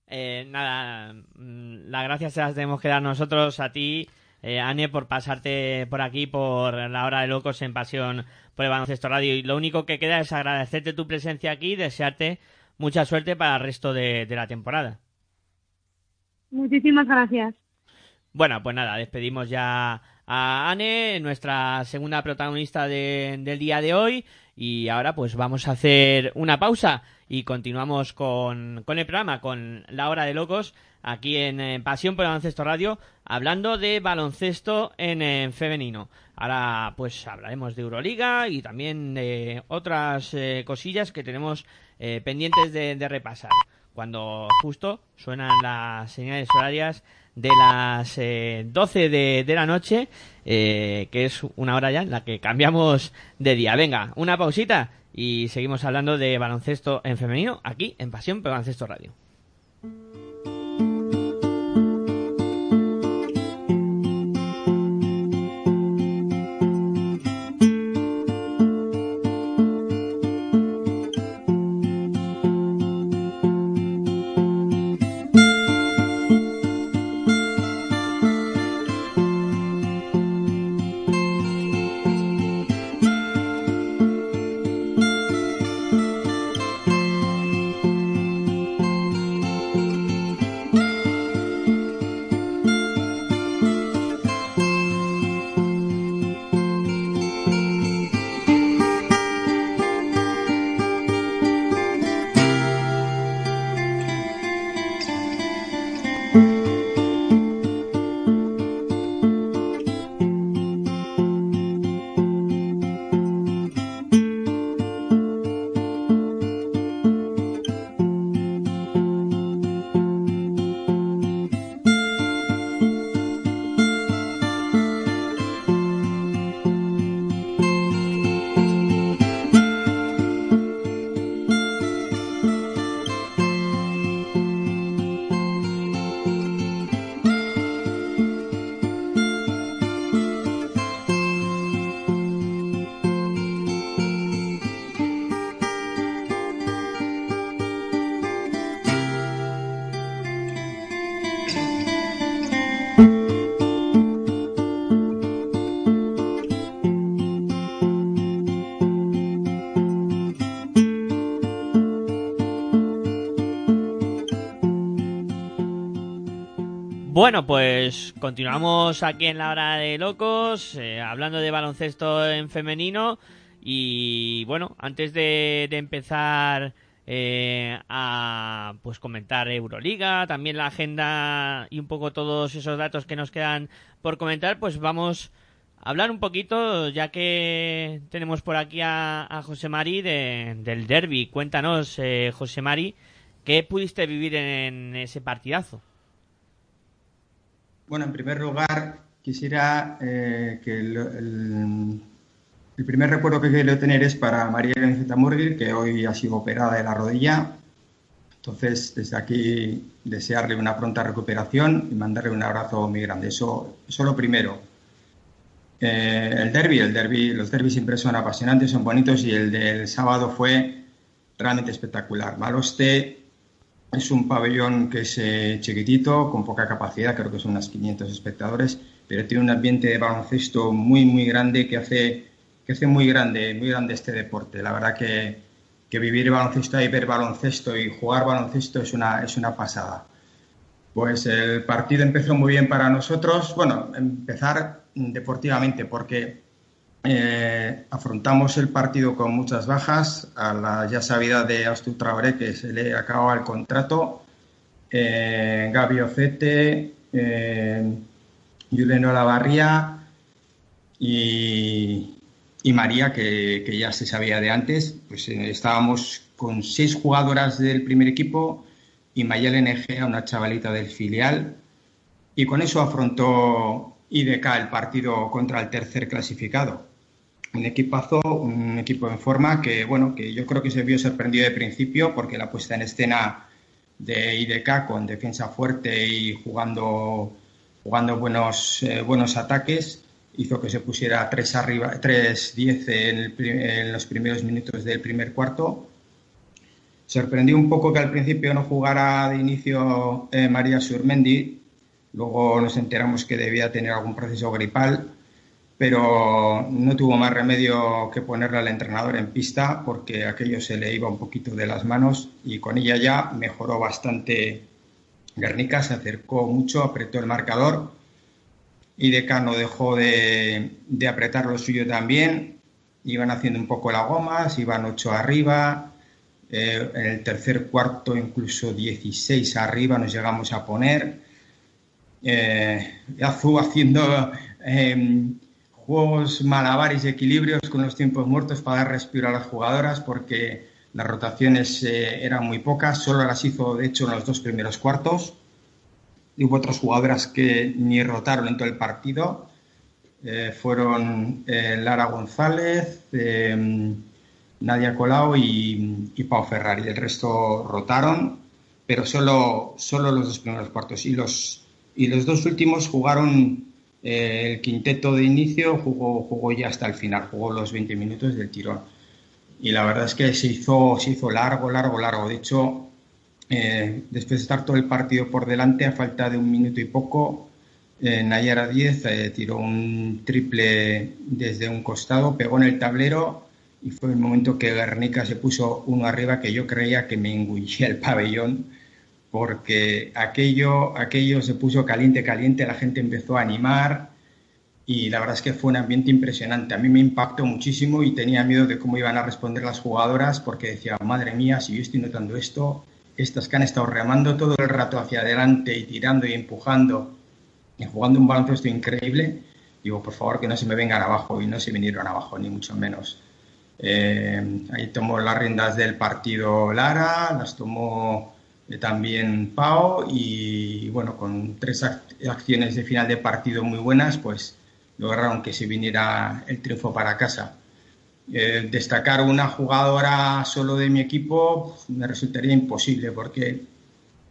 Eh, nada, mm, las gracias se las tenemos que dar nosotros a ti, eh, Ane, por pasarte por aquí, por la hora de locos en Pasión por el Baloncesto Radio. Y lo único que queda es agradecerte tu presencia aquí y desearte mucha suerte para el resto de, de la temporada. Muchísimas gracias. Bueno, pues nada, despedimos ya a Ane, nuestra segunda protagonista de- del día de hoy. Y ahora pues vamos a hacer una pausa y continuamos con, con el programa, con La Hora de Locos, aquí en, Pasión por el Baloncesto Radio, hablando de baloncesto en, femenino. Ahora pues hablaremos de Euroliga y también de otras eh, cosillas que tenemos eh, pendientes de repasar. Cuando justo suenan las señales horarias de las eh, 12 de, de la noche, eh, que es una hora ya en la que cambiamos de día. Venga, una pausita y seguimos hablando de baloncesto en femenino aquí en Pasión por Baloncesto Radio. Bueno, pues continuamos aquí en la hora de locos, eh, hablando de baloncesto en femenino y bueno, antes de, empezar eh, a pues comentar Euroliga, también la agenda y un poco todos esos datos que nos quedan por comentar, pues vamos a hablar un poquito, ya que tenemos por aquí a, José Mari de- del derby. Cuéntanos, eh, José Mari, ¿qué pudiste vivir en ese partidazo? Bueno, en primer lugar, quisiera eh, que el, primer recuerdo que quiero tener es para María Elena Murgil, que hoy ha sido operada de la rodilla. Entonces, desde aquí, desearle una pronta recuperación y mandarle un abrazo muy grande. Eso, eso lo primero. Eh, el derby, el derby, los derbis siempre son apasionantes, son bonitos y el del sábado fue realmente espectacular. Maloste es un pabellón que es eh, chiquitito, con poca capacidad, creo que son unos 500 espectadores, pero tiene un ambiente de baloncesto muy, muy grande que hace, que hace muy grande, muy grande este deporte. La verdad que, que vivir baloncesto y ver baloncesto y jugar baloncesto es una, es una pasada. Pues el partido empezó muy bien para nosotros. Bueno, empezar deportivamente porque eh, afrontamos el partido con muchas bajas. A la ya sabida de Astur Traoré que se le acababa el contrato. Eh, Gaby Ocete, eh, Juliano Lavarría y, María, que, que ya se sabía de antes. Pues eh, estábamos con seis jugadoras del primer equipo y Mayel NG, una chavalita del filial. Y con eso afrontó IDK el partido contra el tercer clasificado. Un equipazo, un equipo en forma que, bueno, que yo creo que se vio sorprendido de principio porque la puesta en escena de IDK con defensa fuerte y jugando, jugando buenos, eh, buenos ataques hizo que se pusiera 3 arriba, 3-10 en, en los primeros minutos del primer cuarto. Sorprendió un poco que al principio no jugara de inicio eh, María Surmendi, luego nos enteramos que debía tener algún proceso gripal, pero no tuvo más remedio que ponerle al entrenador en pista porque aquello se le iba un poquito de las manos y con ella ya mejoró bastante Guernica, se acercó mucho, apretó el marcador y Decano dejó de, de apretar lo suyo también, iban haciendo un poco la goma, iban 8 arriba, eh, en el tercer cuarto incluso 16 arriba nos llegamos a poner. Eh, Azú haciendo eh, juegos malabares y equilibrios con los tiempos muertos para dar respiro a las jugadoras porque las rotaciones eh, eran muy pocas, solo las hizo de hecho en los dos primeros cuartos. Y hubo otras jugadoras que ni rotaron en todo el partido. Eh, fueron eh, Lara González, eh, Nadia Colau y, y Pau Ferrari. El resto rotaron, pero solo, solo los dos primeros cuartos. Y los, y los dos últimos jugaron eh, el quinteto de inicio, jugó, jugó ya hasta el final, jugó los 20 minutos del tirón. Y la verdad es que se hizo, se hizo largo, largo, largo. De hecho, eh, después de estar todo el partido por delante, a falta de un minuto y poco, eh, Nayara 10 eh, tiró un triple desde un costado, pegó en el tablero y fue el momento que Guernica se puso uno arriba que yo creía que me engullía el pabellón porque aquello, aquello se puso caliente, caliente, la gente empezó a animar y la verdad es que fue un ambiente impresionante. A mí me impactó muchísimo y tenía miedo de cómo iban a responder las jugadoras porque decía, madre mía, si yo estoy notando esto, estas que han estado remando todo el rato hacia adelante y tirando y empujando y jugando un baloncesto increíble, digo, por favor, que no se me vengan abajo y no se vinieron abajo, ni mucho menos. Eh, ahí tomó las riendas del partido Lara, las tomó también Pau y bueno, con tres ac- acciones de final de partido muy buenas, pues lograron que se viniera el triunfo para casa. Eh, destacar una jugadora solo de mi equipo me resultaría imposible porque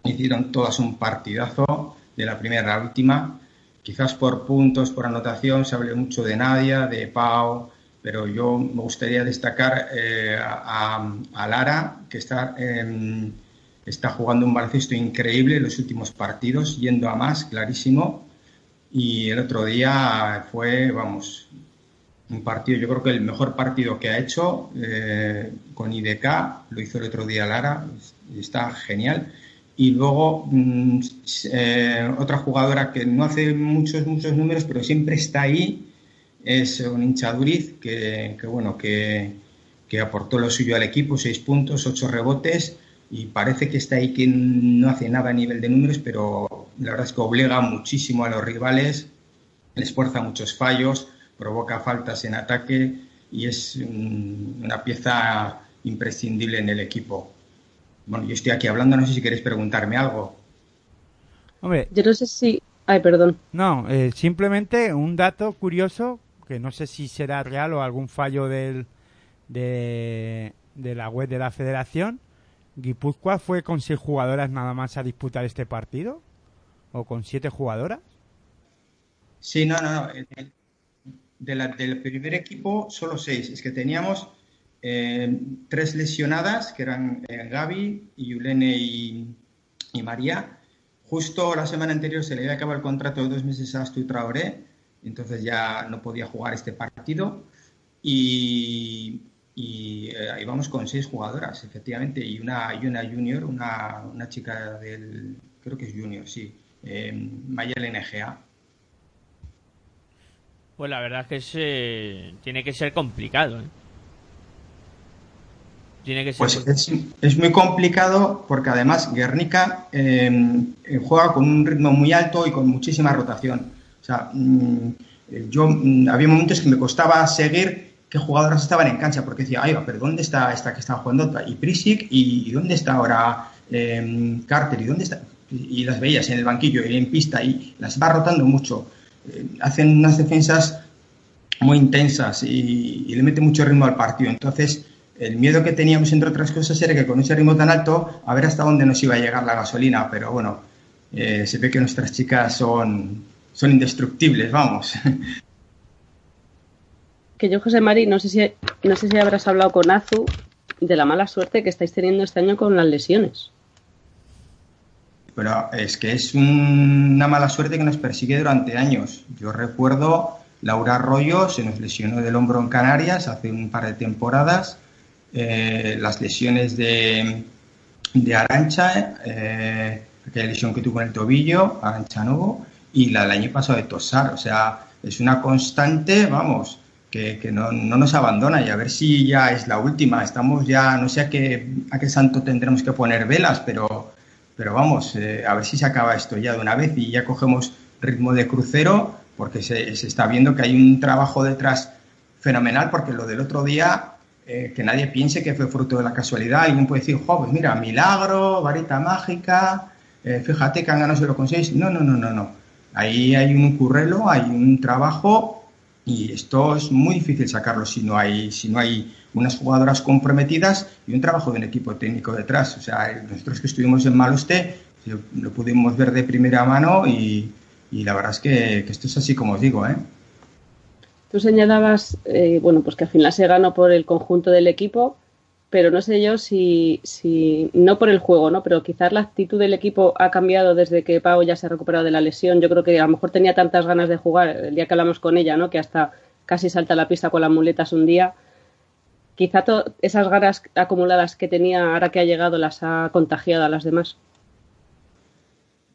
hicieron todas un partidazo de la primera a la última. Quizás por puntos, por anotación, se hable mucho de Nadia, de Pau, pero yo me gustaría destacar eh, a, a Lara, que está, eh, está jugando un baloncesto increíble los últimos partidos, yendo a más, clarísimo. Y el otro día fue, vamos, un partido, yo creo que el mejor partido que ha hecho eh, con IDK, lo hizo el otro día Lara, está genial. Y luego mm, eh, otra jugadora que no hace muchos, muchos números, pero siempre está ahí, es un hinchaduriz que, que bueno, que, que aportó lo suyo al equipo, seis puntos, ocho rebotes, y parece que está ahí que no hace nada a nivel de números, pero la verdad es que obliga muchísimo a los rivales, les fuerza muchos fallos, provoca faltas en ataque y es una pieza imprescindible en el equipo. Bueno, yo estoy aquí hablando, no sé si queréis preguntarme algo. Hombre, Yo no sé si... Ay, perdón. No, eh, simplemente un dato curioso, que no sé si será real o algún fallo del, de, de la web de la federación. Guipúzcoa fue con seis jugadoras nada más a disputar este partido, o con siete jugadoras. Sí, no, no, no. de la- del primer equipo, solo seis. Es que teníamos eh, tres lesionadas, que eran eh, Gaby, y Yulene y, y María. Justo la semana anterior se le había acabado el contrato de dos meses a Astu Traoré, entonces ya no podía jugar este partido. Y, y eh, ahí vamos con seis jugadoras, efectivamente, y una, y una junior, una, una chica del, creo que es junior, sí, eh, Maya LNGA. Pues la verdad es que es, eh, tiene que ser complicado. ¿eh? Tiene que ser Pues es, es muy complicado porque además Guernica eh, eh, juega con un ritmo muy alto y con muchísima rotación. O sea, mm, yo mm, había momentos que me costaba seguir qué jugadoras estaban en cancha porque decía, ay, pero ¿dónde está esta que está jugando? Y Prisic, y, dónde está ahora eh, Carter, y dónde está. Y, las veías en el banquillo y en pista y las va rotando mucho. Eh, hacen unas defensas muy intensas y, y le mete mucho ritmo al partido. Entonces, el miedo que teníamos, entre otras cosas, era que con ese ritmo tan alto, a ver hasta dónde nos iba a llegar la gasolina. Pero bueno, eh, se ve que nuestras chicas son, son indestructibles, vamos. yo, José Mari, no sé si no sé si habrás hablado con Azu de la mala suerte que estáis teniendo este año con las lesiones. Pero es que es un- una mala suerte que nos persigue durante años. Yo recuerdo Laura Arroyo se nos lesionó del hombro en Canarias hace un par de temporadas. Eh, las lesiones de, de Arancha, eh, aquella lesión que tuvo en el tobillo, Arancha Novo, y la del año pasado de Tosar. O sea, es una constante, vamos, que, no, no nos abandona y a ver si ya es la última. Estamos ya, no sé a qué, a qué santo tendremos que poner velas, pero, pero vamos, eh, a ver si se acaba esto ya de una vez y ya cogemos ritmo de crucero, porque se, se está viendo que hay un trabajo detrás fenomenal, porque lo del otro día, eh, que nadie piense que fue fruto de la casualidad. Alguien puede decir, jo, pues mira, milagro, varita mágica, eh, fíjate que han ganado 0,6. No, no, no, no, no. Ahí hay un currelo, hay un trabajo y esto es muy difícil sacarlo si no hay, si no hay unas jugadoras comprometidas y un trabajo de un equipo técnico detrás. O sea, nosotros que estuvimos en Maloste lo, lo pudimos ver de primera mano y, y la verdad es que, que esto es así como os digo, ¿eh? Tú señalabas, eh, bueno, pues que al final se ganó por el conjunto del equipo, pero no sé yo si, si, no por el juego, ¿no? Pero quizás la actitud del equipo ha cambiado desde que Pau ya se ha recuperado de la lesión. Yo creo que a lo mejor tenía tantas ganas de jugar el día que hablamos con ella, ¿no? Que hasta casi salta a la pista con las muletas un día. Quizá esas ganas acumuladas que tenía ahora que ha llegado las ha contagiado a las demás.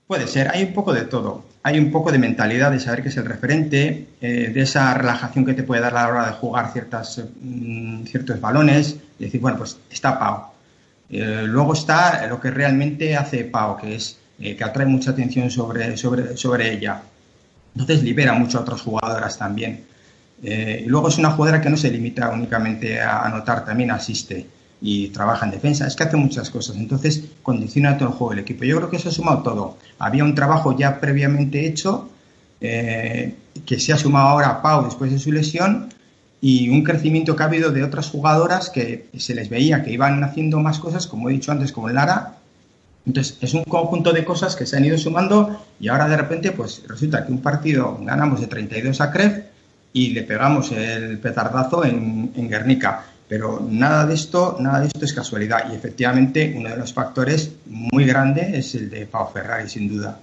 Puede ser, hay un poco de todo. Hay un poco de mentalidad de saber que es el referente, eh, de esa relajación que te puede dar a la hora de jugar ciertas, mm, ciertos balones, y decir, bueno, pues está Pau. Eh, luego está lo que realmente hace Pau, que es eh, que atrae mucha atención sobre, sobre, sobre ella. Entonces libera mucho a otras jugadoras también. Y luego es una jugadora que no se limita únicamente a anotar, también asiste y trabaja en defensa. Es que hace muchas cosas. Entonces condiciona todo el juego del equipo. Yo creo que eso ha sumado todo. Había un trabajo ya previamente hecho eh, que se ha sumado ahora a Pau después de su lesión y un crecimiento que ha habido de otras jugadoras que se les veía que iban haciendo más cosas, como he dicho antes, como Lara. Entonces, es un conjunto de cosas que se han ido sumando y ahora de repente, pues resulta que un partido ganamos de 32 a Cref y le pegamos el petardazo en, en Guernica. Pero nada de esto, nada de esto es casualidad y efectivamente uno de los factores muy grande es el de Pau Ferrari, sin duda.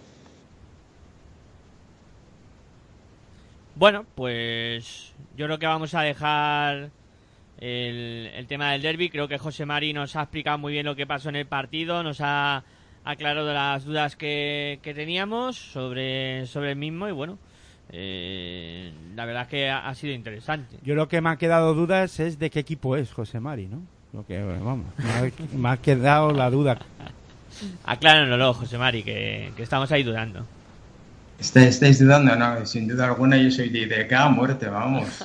Bueno, pues yo creo que vamos a dejar el, tema del derby. Creo que José Mari nos ha explicado muy bien lo que pasó en el partido, nos ha aclarado las dudas que, que teníamos sobre, sobre el mismo y bueno, eh, la verdad es que ha, ha sido interesante. Yo lo que me ha quedado dudas es de qué equipo es José Mari, ¿no? Lo que, vamos, me ha, me ha quedado la duda. Acláranoslo, José Mari, que, que estamos ahí dudando. ¿Estáis, estáis dudando? No, sin duda alguna yo soy de IDK a muerte, vamos.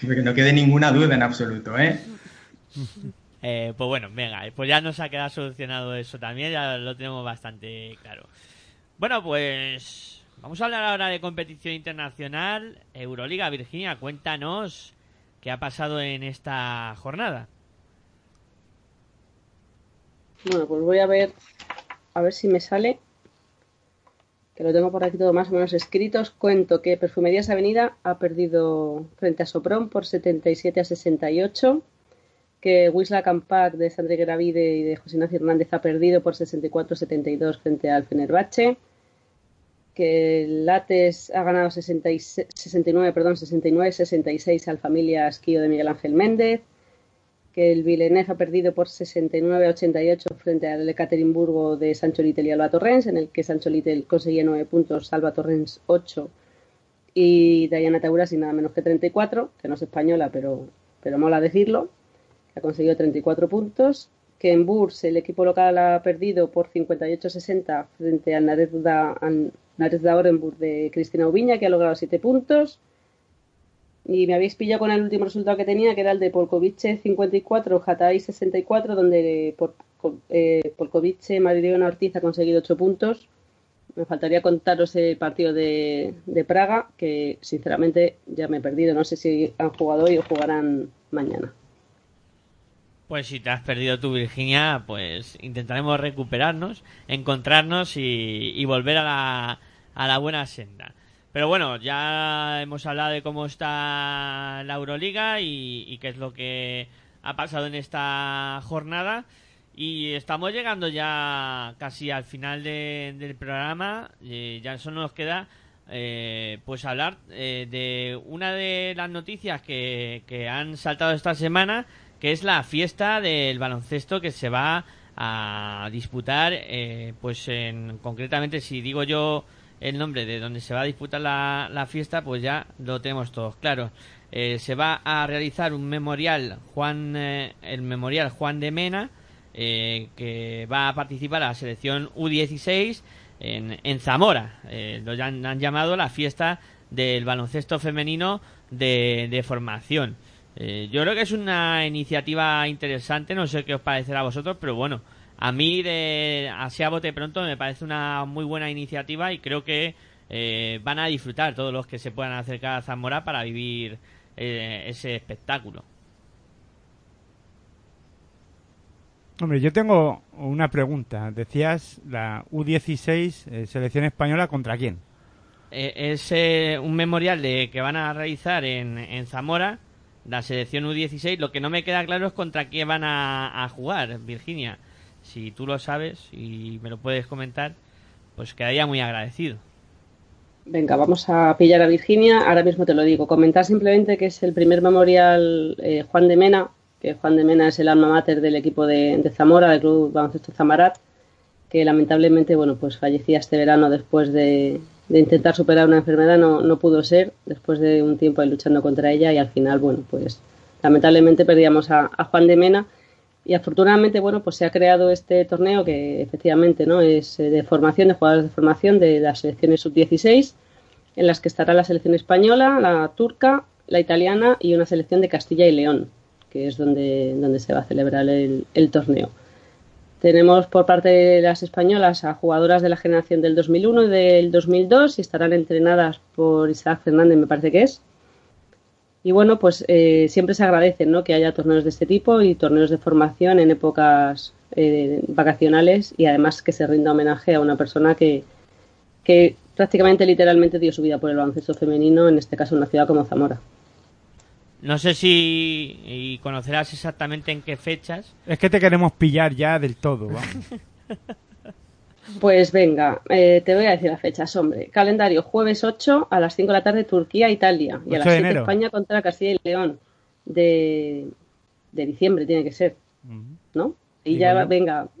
que no quede ninguna duda en absoluto, ¿eh? Eh, pues bueno, venga, pues ya nos ha quedado solucionado eso también, ya lo tenemos bastante claro. Bueno, pues vamos a hablar ahora de competición internacional. Euroliga, Virginia, cuéntanos qué ha pasado en esta jornada. Bueno, pues voy a ver, a ver si me sale, que lo tengo por aquí todo más o menos escritos. Cuento que Perfumerías Avenida ha perdido frente a Sopron por 77 a 68, que Wisla Campac de Sandra Gravide y de José Ignacio Hernández ha perdido por 64 a 72 frente al Fenerbahce, que el Lates ha ganado 66 69, perdón, 69 66 al Familia Esquío de Miguel Ángel Méndez, que el Villeneuve ha perdido por 69 a 88 frente al Ekaterimburgo de Sancho Little y Alba Torrens, en el que Sancho Little conseguía 9 puntos, Alba Torrens 8 y Diana Taurasi nada menos que 34, que no es española, pero, pero mola decirlo, que ha conseguido 34 puntos, que en Burs el equipo local ha perdido por 58-60 frente al Narezda, al Orenburg de Cristina Ubiña, que ha logrado 7 puntos, y me habéis pillado con el último resultado que tenía, que era el de Polkovice 54, Hatai 64, donde por, eh, Polkovice Ortiz ha conseguido 8 puntos. Me faltaría contaros el partido de, de, Praga, que sinceramente ya me he perdido. No sé si han jugado hoy o jugarán mañana. Pues si te has perdido tu Virginia, pues intentaremos recuperarnos, encontrarnos y, volver a la, a la buena senda. Pero bueno, ya hemos hablado de cómo está la Euroliga y, y qué es lo que ha pasado en esta jornada. Y estamos llegando ya casi al final de- del programa. Eh, ya solo nos queda eh, pues hablar eh, de una de las noticias que, que han saltado esta semana, que es la fiesta del baloncesto que se va a disputar, eh, pues en, concretamente si digo yo el nombre de donde se va a disputar la, fiesta, pues ya lo tenemos todos claro. Eh, se va a realizar un memorial Juan, eh, el memorial Juan de Mena, eh, que va a participar la selección U16 en, en Zamora. Eh, lo han, llamado la fiesta del baloncesto femenino de formación. Eh, yo creo que es una iniciativa interesante, no sé qué os parecerá a vosotros, pero bueno, a mí de así a bote pronto me parece una muy buena iniciativa y creo que eh, van a disfrutar todos los que se puedan acercar a Zamora para vivir eh, ese espectáculo. Hombre, yo tengo una pregunta. Decías la U16, eh, selección española, ¿contra quién? Eh, es eh, un memorial de que van a realizar en, en Zamora, la selección U16. Lo que no me queda claro es contra quién van a, a jugar, Virginia. Si tú lo sabes y me lo puedes comentar, pues quedaría muy agradecido. Venga, vamos a pillar a Virginia. Ahora mismo te lo digo. Comentar simplemente que es el primer memorial eh, Juan de Mena, que Juan de Mena es el alma mater del equipo de, de Zamora, del Club Baloncesto Zamarat, que lamentablemente, bueno, pues fallecía este verano después de, de intentar superar una enfermedad, no, no pudo ser, después de un tiempo ahí luchando contra ella y al final, bueno, pues lamentablemente perdíamos a, Juan de Mena y afortunadamente, bueno, pues se ha creado este torneo que efectivamente no es eh, de formación, de jugadores de formación de las selecciones sub-16, en las que estará la selección española, la turca, la italiana y una selección de Castilla y León, que es donde, donde se va a celebrar el, el torneo. Tenemos por parte de las españolas a jugadoras de la generación del 2001 y del 2002 y estarán entrenadas por Isaac Fernández, me parece que es. Y bueno, pues eh, siempre se agradece ¿no? que haya torneos de este tipo y torneos de formación en épocas eh, vacacionales y además que se rinda homenaje a una persona que, que prácticamente literalmente dio su vida por el baloncesto femenino, en este caso en una ciudad como Zamora. No sé si y conocerás exactamente en qué fechas. Es que te queremos pillar ya del todo, vamos. Pues venga, eh, te voy a decir las fechas, hombre. Calendario jueves 8 a las 5 de la tarde Turquía, Italia. Y a 8 las de 7 enero. España contra Castilla y León. De, de diciembre tiene que ser, ¿no? Y Digo ya, yo. venga.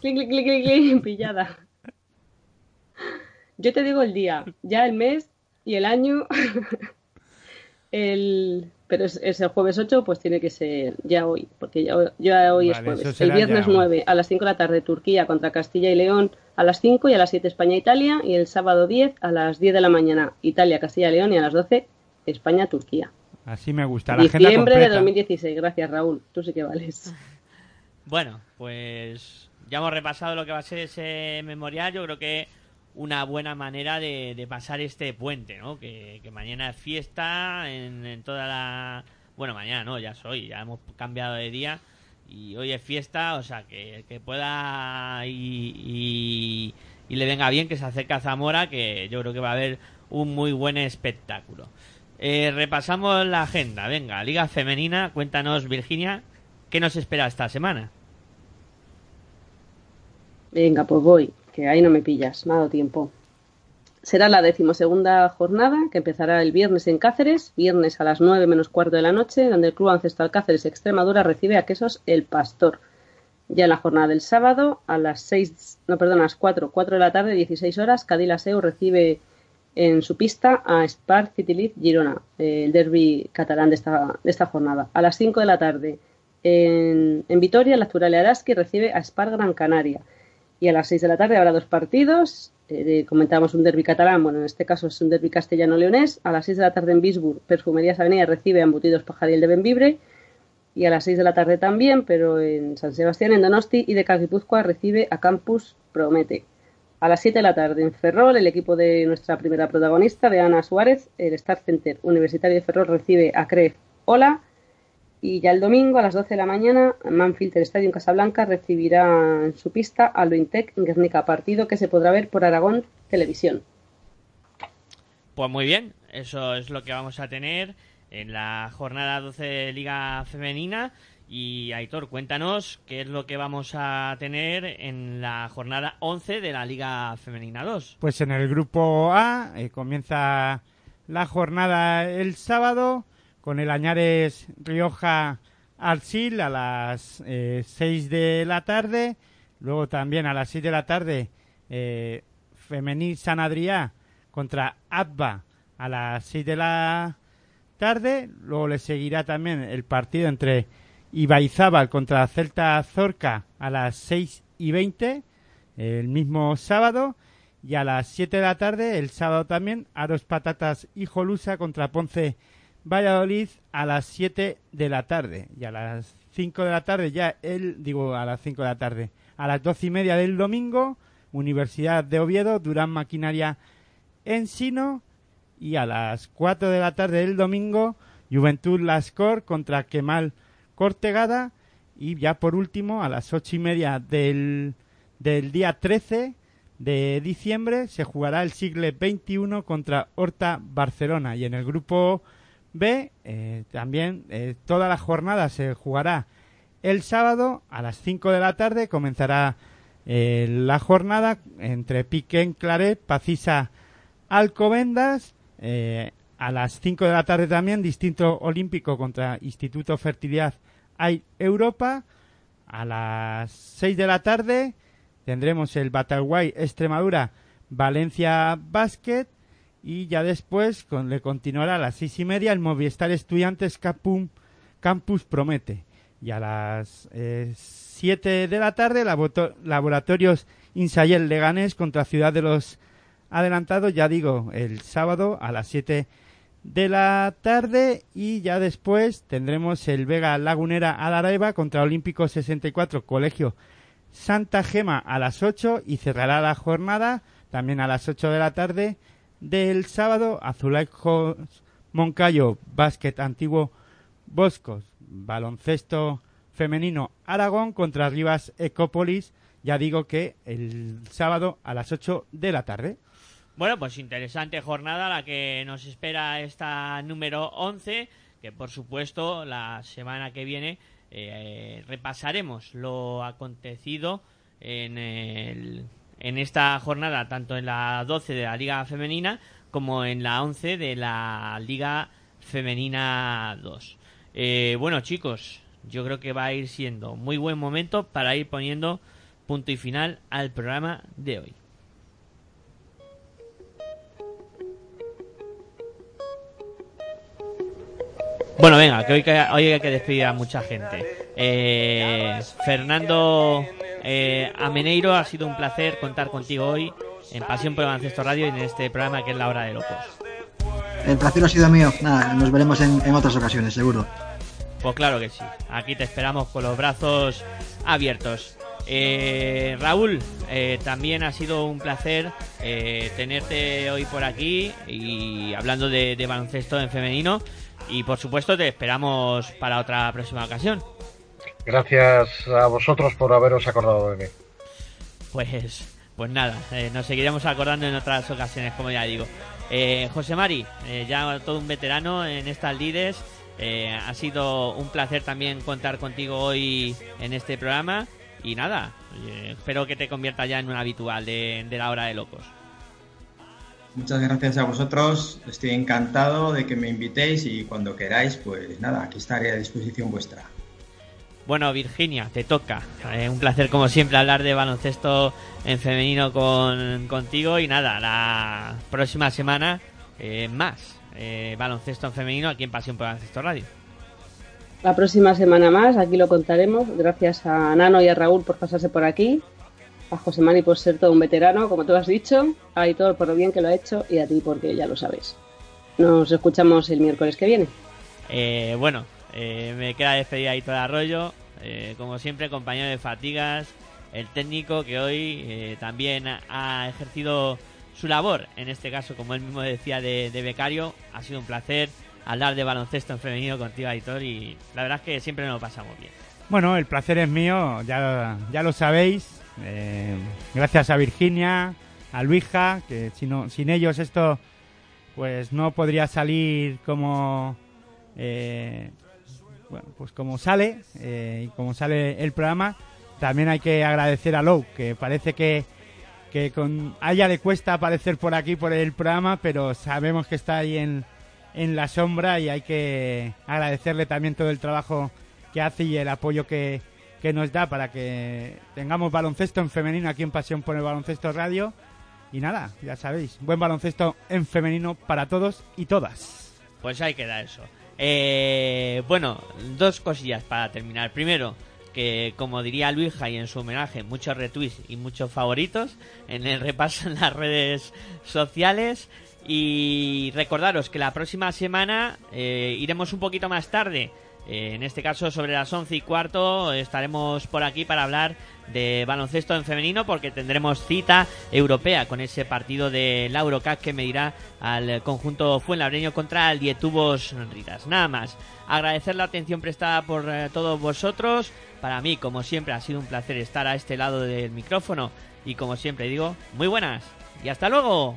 clic, clic, clic, clic, clic, pillada. Yo te digo el día, ya el mes y el año. El, pero es, es el jueves 8, pues tiene que ser ya hoy, porque ya, ya hoy es Vale, eso jueves. El viernes ya hoy. 9 a las 5 de la tarde Turquía contra Castilla y León a las 5 y a las 7 España-Italia y el sábado 10 a las 10 de la mañana Italia-Castilla y León y a las 12 España-Turquía. Así me gusta. La agenda Diciembre de completa. 2016. Gracias, Raúl. Tú sí que vales. Bueno, pues ya hemos repasado lo que va a ser ese memorial. Yo creo que una buena manera de, de pasar este puente, ¿no? Que, mañana es fiesta en, en toda la... Bueno, mañana no, ya soy, ya hemos cambiado de día y hoy es fiesta, o sea, que, que pueda y, y, y le venga bien que se acerque a Zamora, que yo creo que va a haber un muy buen espectáculo. Eh, repasamos la agenda, venga, Liga Femenina, cuéntanos Virginia, ¿qué nos espera esta semana? Venga, pues voy, que ahí no me pillas, me ha dado tiempo. Será la decimosegunda jornada que empezará el viernes en Cáceres, viernes a las 9 menos cuarto de la noche, donde el Club Ancestral Cáceres Extremadura recibe a Quesos El Pastor. Ya en la jornada del sábado, a las 6, no, perdón, a las 4, 4 de la tarde, 16 horas, Cadila Seu recibe en su pista a Spar Citiliz Girona, el derby catalán de esta, de esta jornada. A las 5 de la tarde, en, en Vitoria, la Acturalia Araski recibe a Spar Gran Canaria. Y a las 6 de la tarde habrá dos partidos. Eh, comentábamos un derby catalán, bueno, en este caso es un derby castellano-leonés. A las 6 de la tarde en Bisburg, Perfumerías Avenida recibe a Embutidos Pajariel de Benvibre. Y a las 6 de la tarde también, pero en San Sebastián, en Donosti, y de Guipúzcoa recibe a Campus Promete. A las 7 de la tarde en Ferrol, el equipo de nuestra primera protagonista, de Ana Suárez, el Star Center Universitario de Ferrol recibe a CREF Hola. Y ya el domingo a las 12 de la mañana, Manfilter Stadium Casablanca recibirá en su pista a Lointec Guernica, partido que se podrá ver por Aragón Televisión. Pues muy bien, eso es lo que vamos a tener en la jornada 12 de Liga Femenina. Y Aitor, cuéntanos qué es lo que vamos a tener en la jornada 11 de la Liga Femenina 2. Pues en el grupo A eh, comienza la jornada el sábado con el Añares Rioja Arsil a las eh, 6 de la tarde. Luego también a las 6 de la tarde eh, Femení San Adrià contra Abba a las 6 de la tarde. Luego le seguirá también el partido entre Ibaizábal contra Celta Zorca a las 6 y 20 el mismo sábado. Y a las 7 de la tarde, el sábado también, Aros Patatas y Jolusa contra Ponce Valladolid a las 7 de la tarde. Y a las 5 de la tarde, ya el, digo a las 5 de la tarde, a las 12 y media del domingo, Universidad de Oviedo, Durán Maquinaria Ensino. Y a las 4 de la tarde del domingo, Juventud Lascor contra Kemal Cortegada. Y ya por último, a las 8 y media del, del día 13 de diciembre se jugará el Sigle 21 contra Horta Barcelona y en el grupo B eh, también eh, toda la jornada se jugará. El sábado a las 5 de la tarde comenzará eh, la jornada entre Piquen Claret, Pacisa Alcobendas a las 5 de la tarde también distinto olímpico contra Instituto Fertilidad Air Europa a las 6 de la tarde tendremos el Bataguay Extremadura Valencia Basket y ya después con, le continuará a las seis y media el Movistar Estudiantes Capum, Campus Promete. Y a las eh, 7 de la tarde Laborato- Laboratorios Insayel Leganés contra Ciudad de los Adelantados ya digo el sábado a las 7 de la tarde. Y ya después tendremos el Vega Lagunera Adareva contra Olímpico 64 Colegio Santa Gema a las 8 y cerrará la jornada también a las 8 de la tarde del sábado Azulejos Moncayo Básquet Antiguo Boscos Baloncesto Femenino Aragón contra Rivas Ecópolis. Ya digo que el sábado a las 8 de la tarde. Bueno, pues interesante jornada la que nos espera esta número 11, que por supuesto la semana que viene eh, repasaremos lo acontecido en, el- en esta jornada, tanto en la 12 de la Liga Femenina como en la 11 de la Liga Femenina 2. Eh, bueno, chicos, yo creo que va a ir siendo muy buen momento para ir poniendo punto y final al programa de hoy. Bueno, venga, que hoy, que hoy hay que despedir a mucha gente. Eh, Fernando eh, Ameneiro, ha sido un placer contar contigo hoy en Pasión por el Baloncesto Radio y en este programa que es La Hora de Locos. El placer ha sido mío. Nada, nos veremos en, en otras ocasiones, seguro. Pues claro que sí, aquí te esperamos con los brazos abiertos. Eh, Raúl, eh, también ha sido un placer eh, tenerte hoy por aquí y hablando de, de baloncesto en femenino. Y por supuesto te esperamos para otra próxima ocasión. Gracias a vosotros por haberos acordado de mí. Pues, pues nada, eh, nos seguiremos acordando en otras ocasiones, como ya digo. Eh, José Mari, eh, ya todo un veterano en estas lides. eh, ha sido un placer también contar contigo hoy en este programa. Y nada, espero que te conviertas ya en un habitual de, de la hora de locos. Muchas gracias a vosotros. Estoy encantado de que me invitéis y cuando queráis, pues nada, aquí estaré a disposición vuestra. Bueno, Virginia, te toca. Eh, un placer, como siempre, hablar de baloncesto en femenino con, contigo. Y nada, la próxima semana eh, más eh, baloncesto en femenino aquí en Pasión por Baloncesto Radio. La próxima semana más, aquí lo contaremos. Gracias a Nano y a Raúl por pasarse por aquí. A José Mani por ser todo un veterano, como tú has dicho. A Aitor por lo bien que lo ha hecho. Y a ti porque ya lo sabes. Nos escuchamos el miércoles que viene. Eh, bueno, eh, me queda despedir todo el arroyo. Eh, como siempre, compañero de fatigas, el técnico que hoy eh, también ha ejercido su labor, en este caso, como él mismo decía, de, de becario. Ha sido un placer hablar de baloncesto en femenino contigo, Aitor, y la verdad es que siempre nos lo pasamos bien. Bueno, el placer es mío, ya, ya lo sabéis. Eh, gracias a Virginia, a Luija, que si no, sin ellos esto pues no podría salir como eh, bueno pues como sale eh, y como sale el programa. También hay que agradecer a Lou que parece que que con a ella le cuesta aparecer por aquí por el programa pero sabemos que está ahí en, en la sombra y hay que agradecerle también todo el trabajo que hace y el apoyo que, que nos da para que tengamos baloncesto en femenino aquí en Pasión por el Baloncesto Radio. Y nada, ya sabéis, buen baloncesto en femenino para todos y todas. Pues ahí queda eso. Eh, bueno, dos cosillas para terminar. Primero, que como diría Luija y en su homenaje, muchos retweets y muchos favoritos en el repaso en las redes sociales. Y recordaros que la próxima semana eh, iremos un poquito más tarde. Eh, en este caso, sobre las once y cuarto, estaremos por aquí para hablar de baloncesto en femenino porque tendremos cita europea con ese partido de la Eurocup que medirá al conjunto fuenlabreño contra el Dietubos Ritas. Nada más, agradecer la atención prestada por eh, todos vosotros. Para mí, como siempre, ha sido un placer estar a este lado del micrófono y como siempre digo, muy buenas y hasta luego.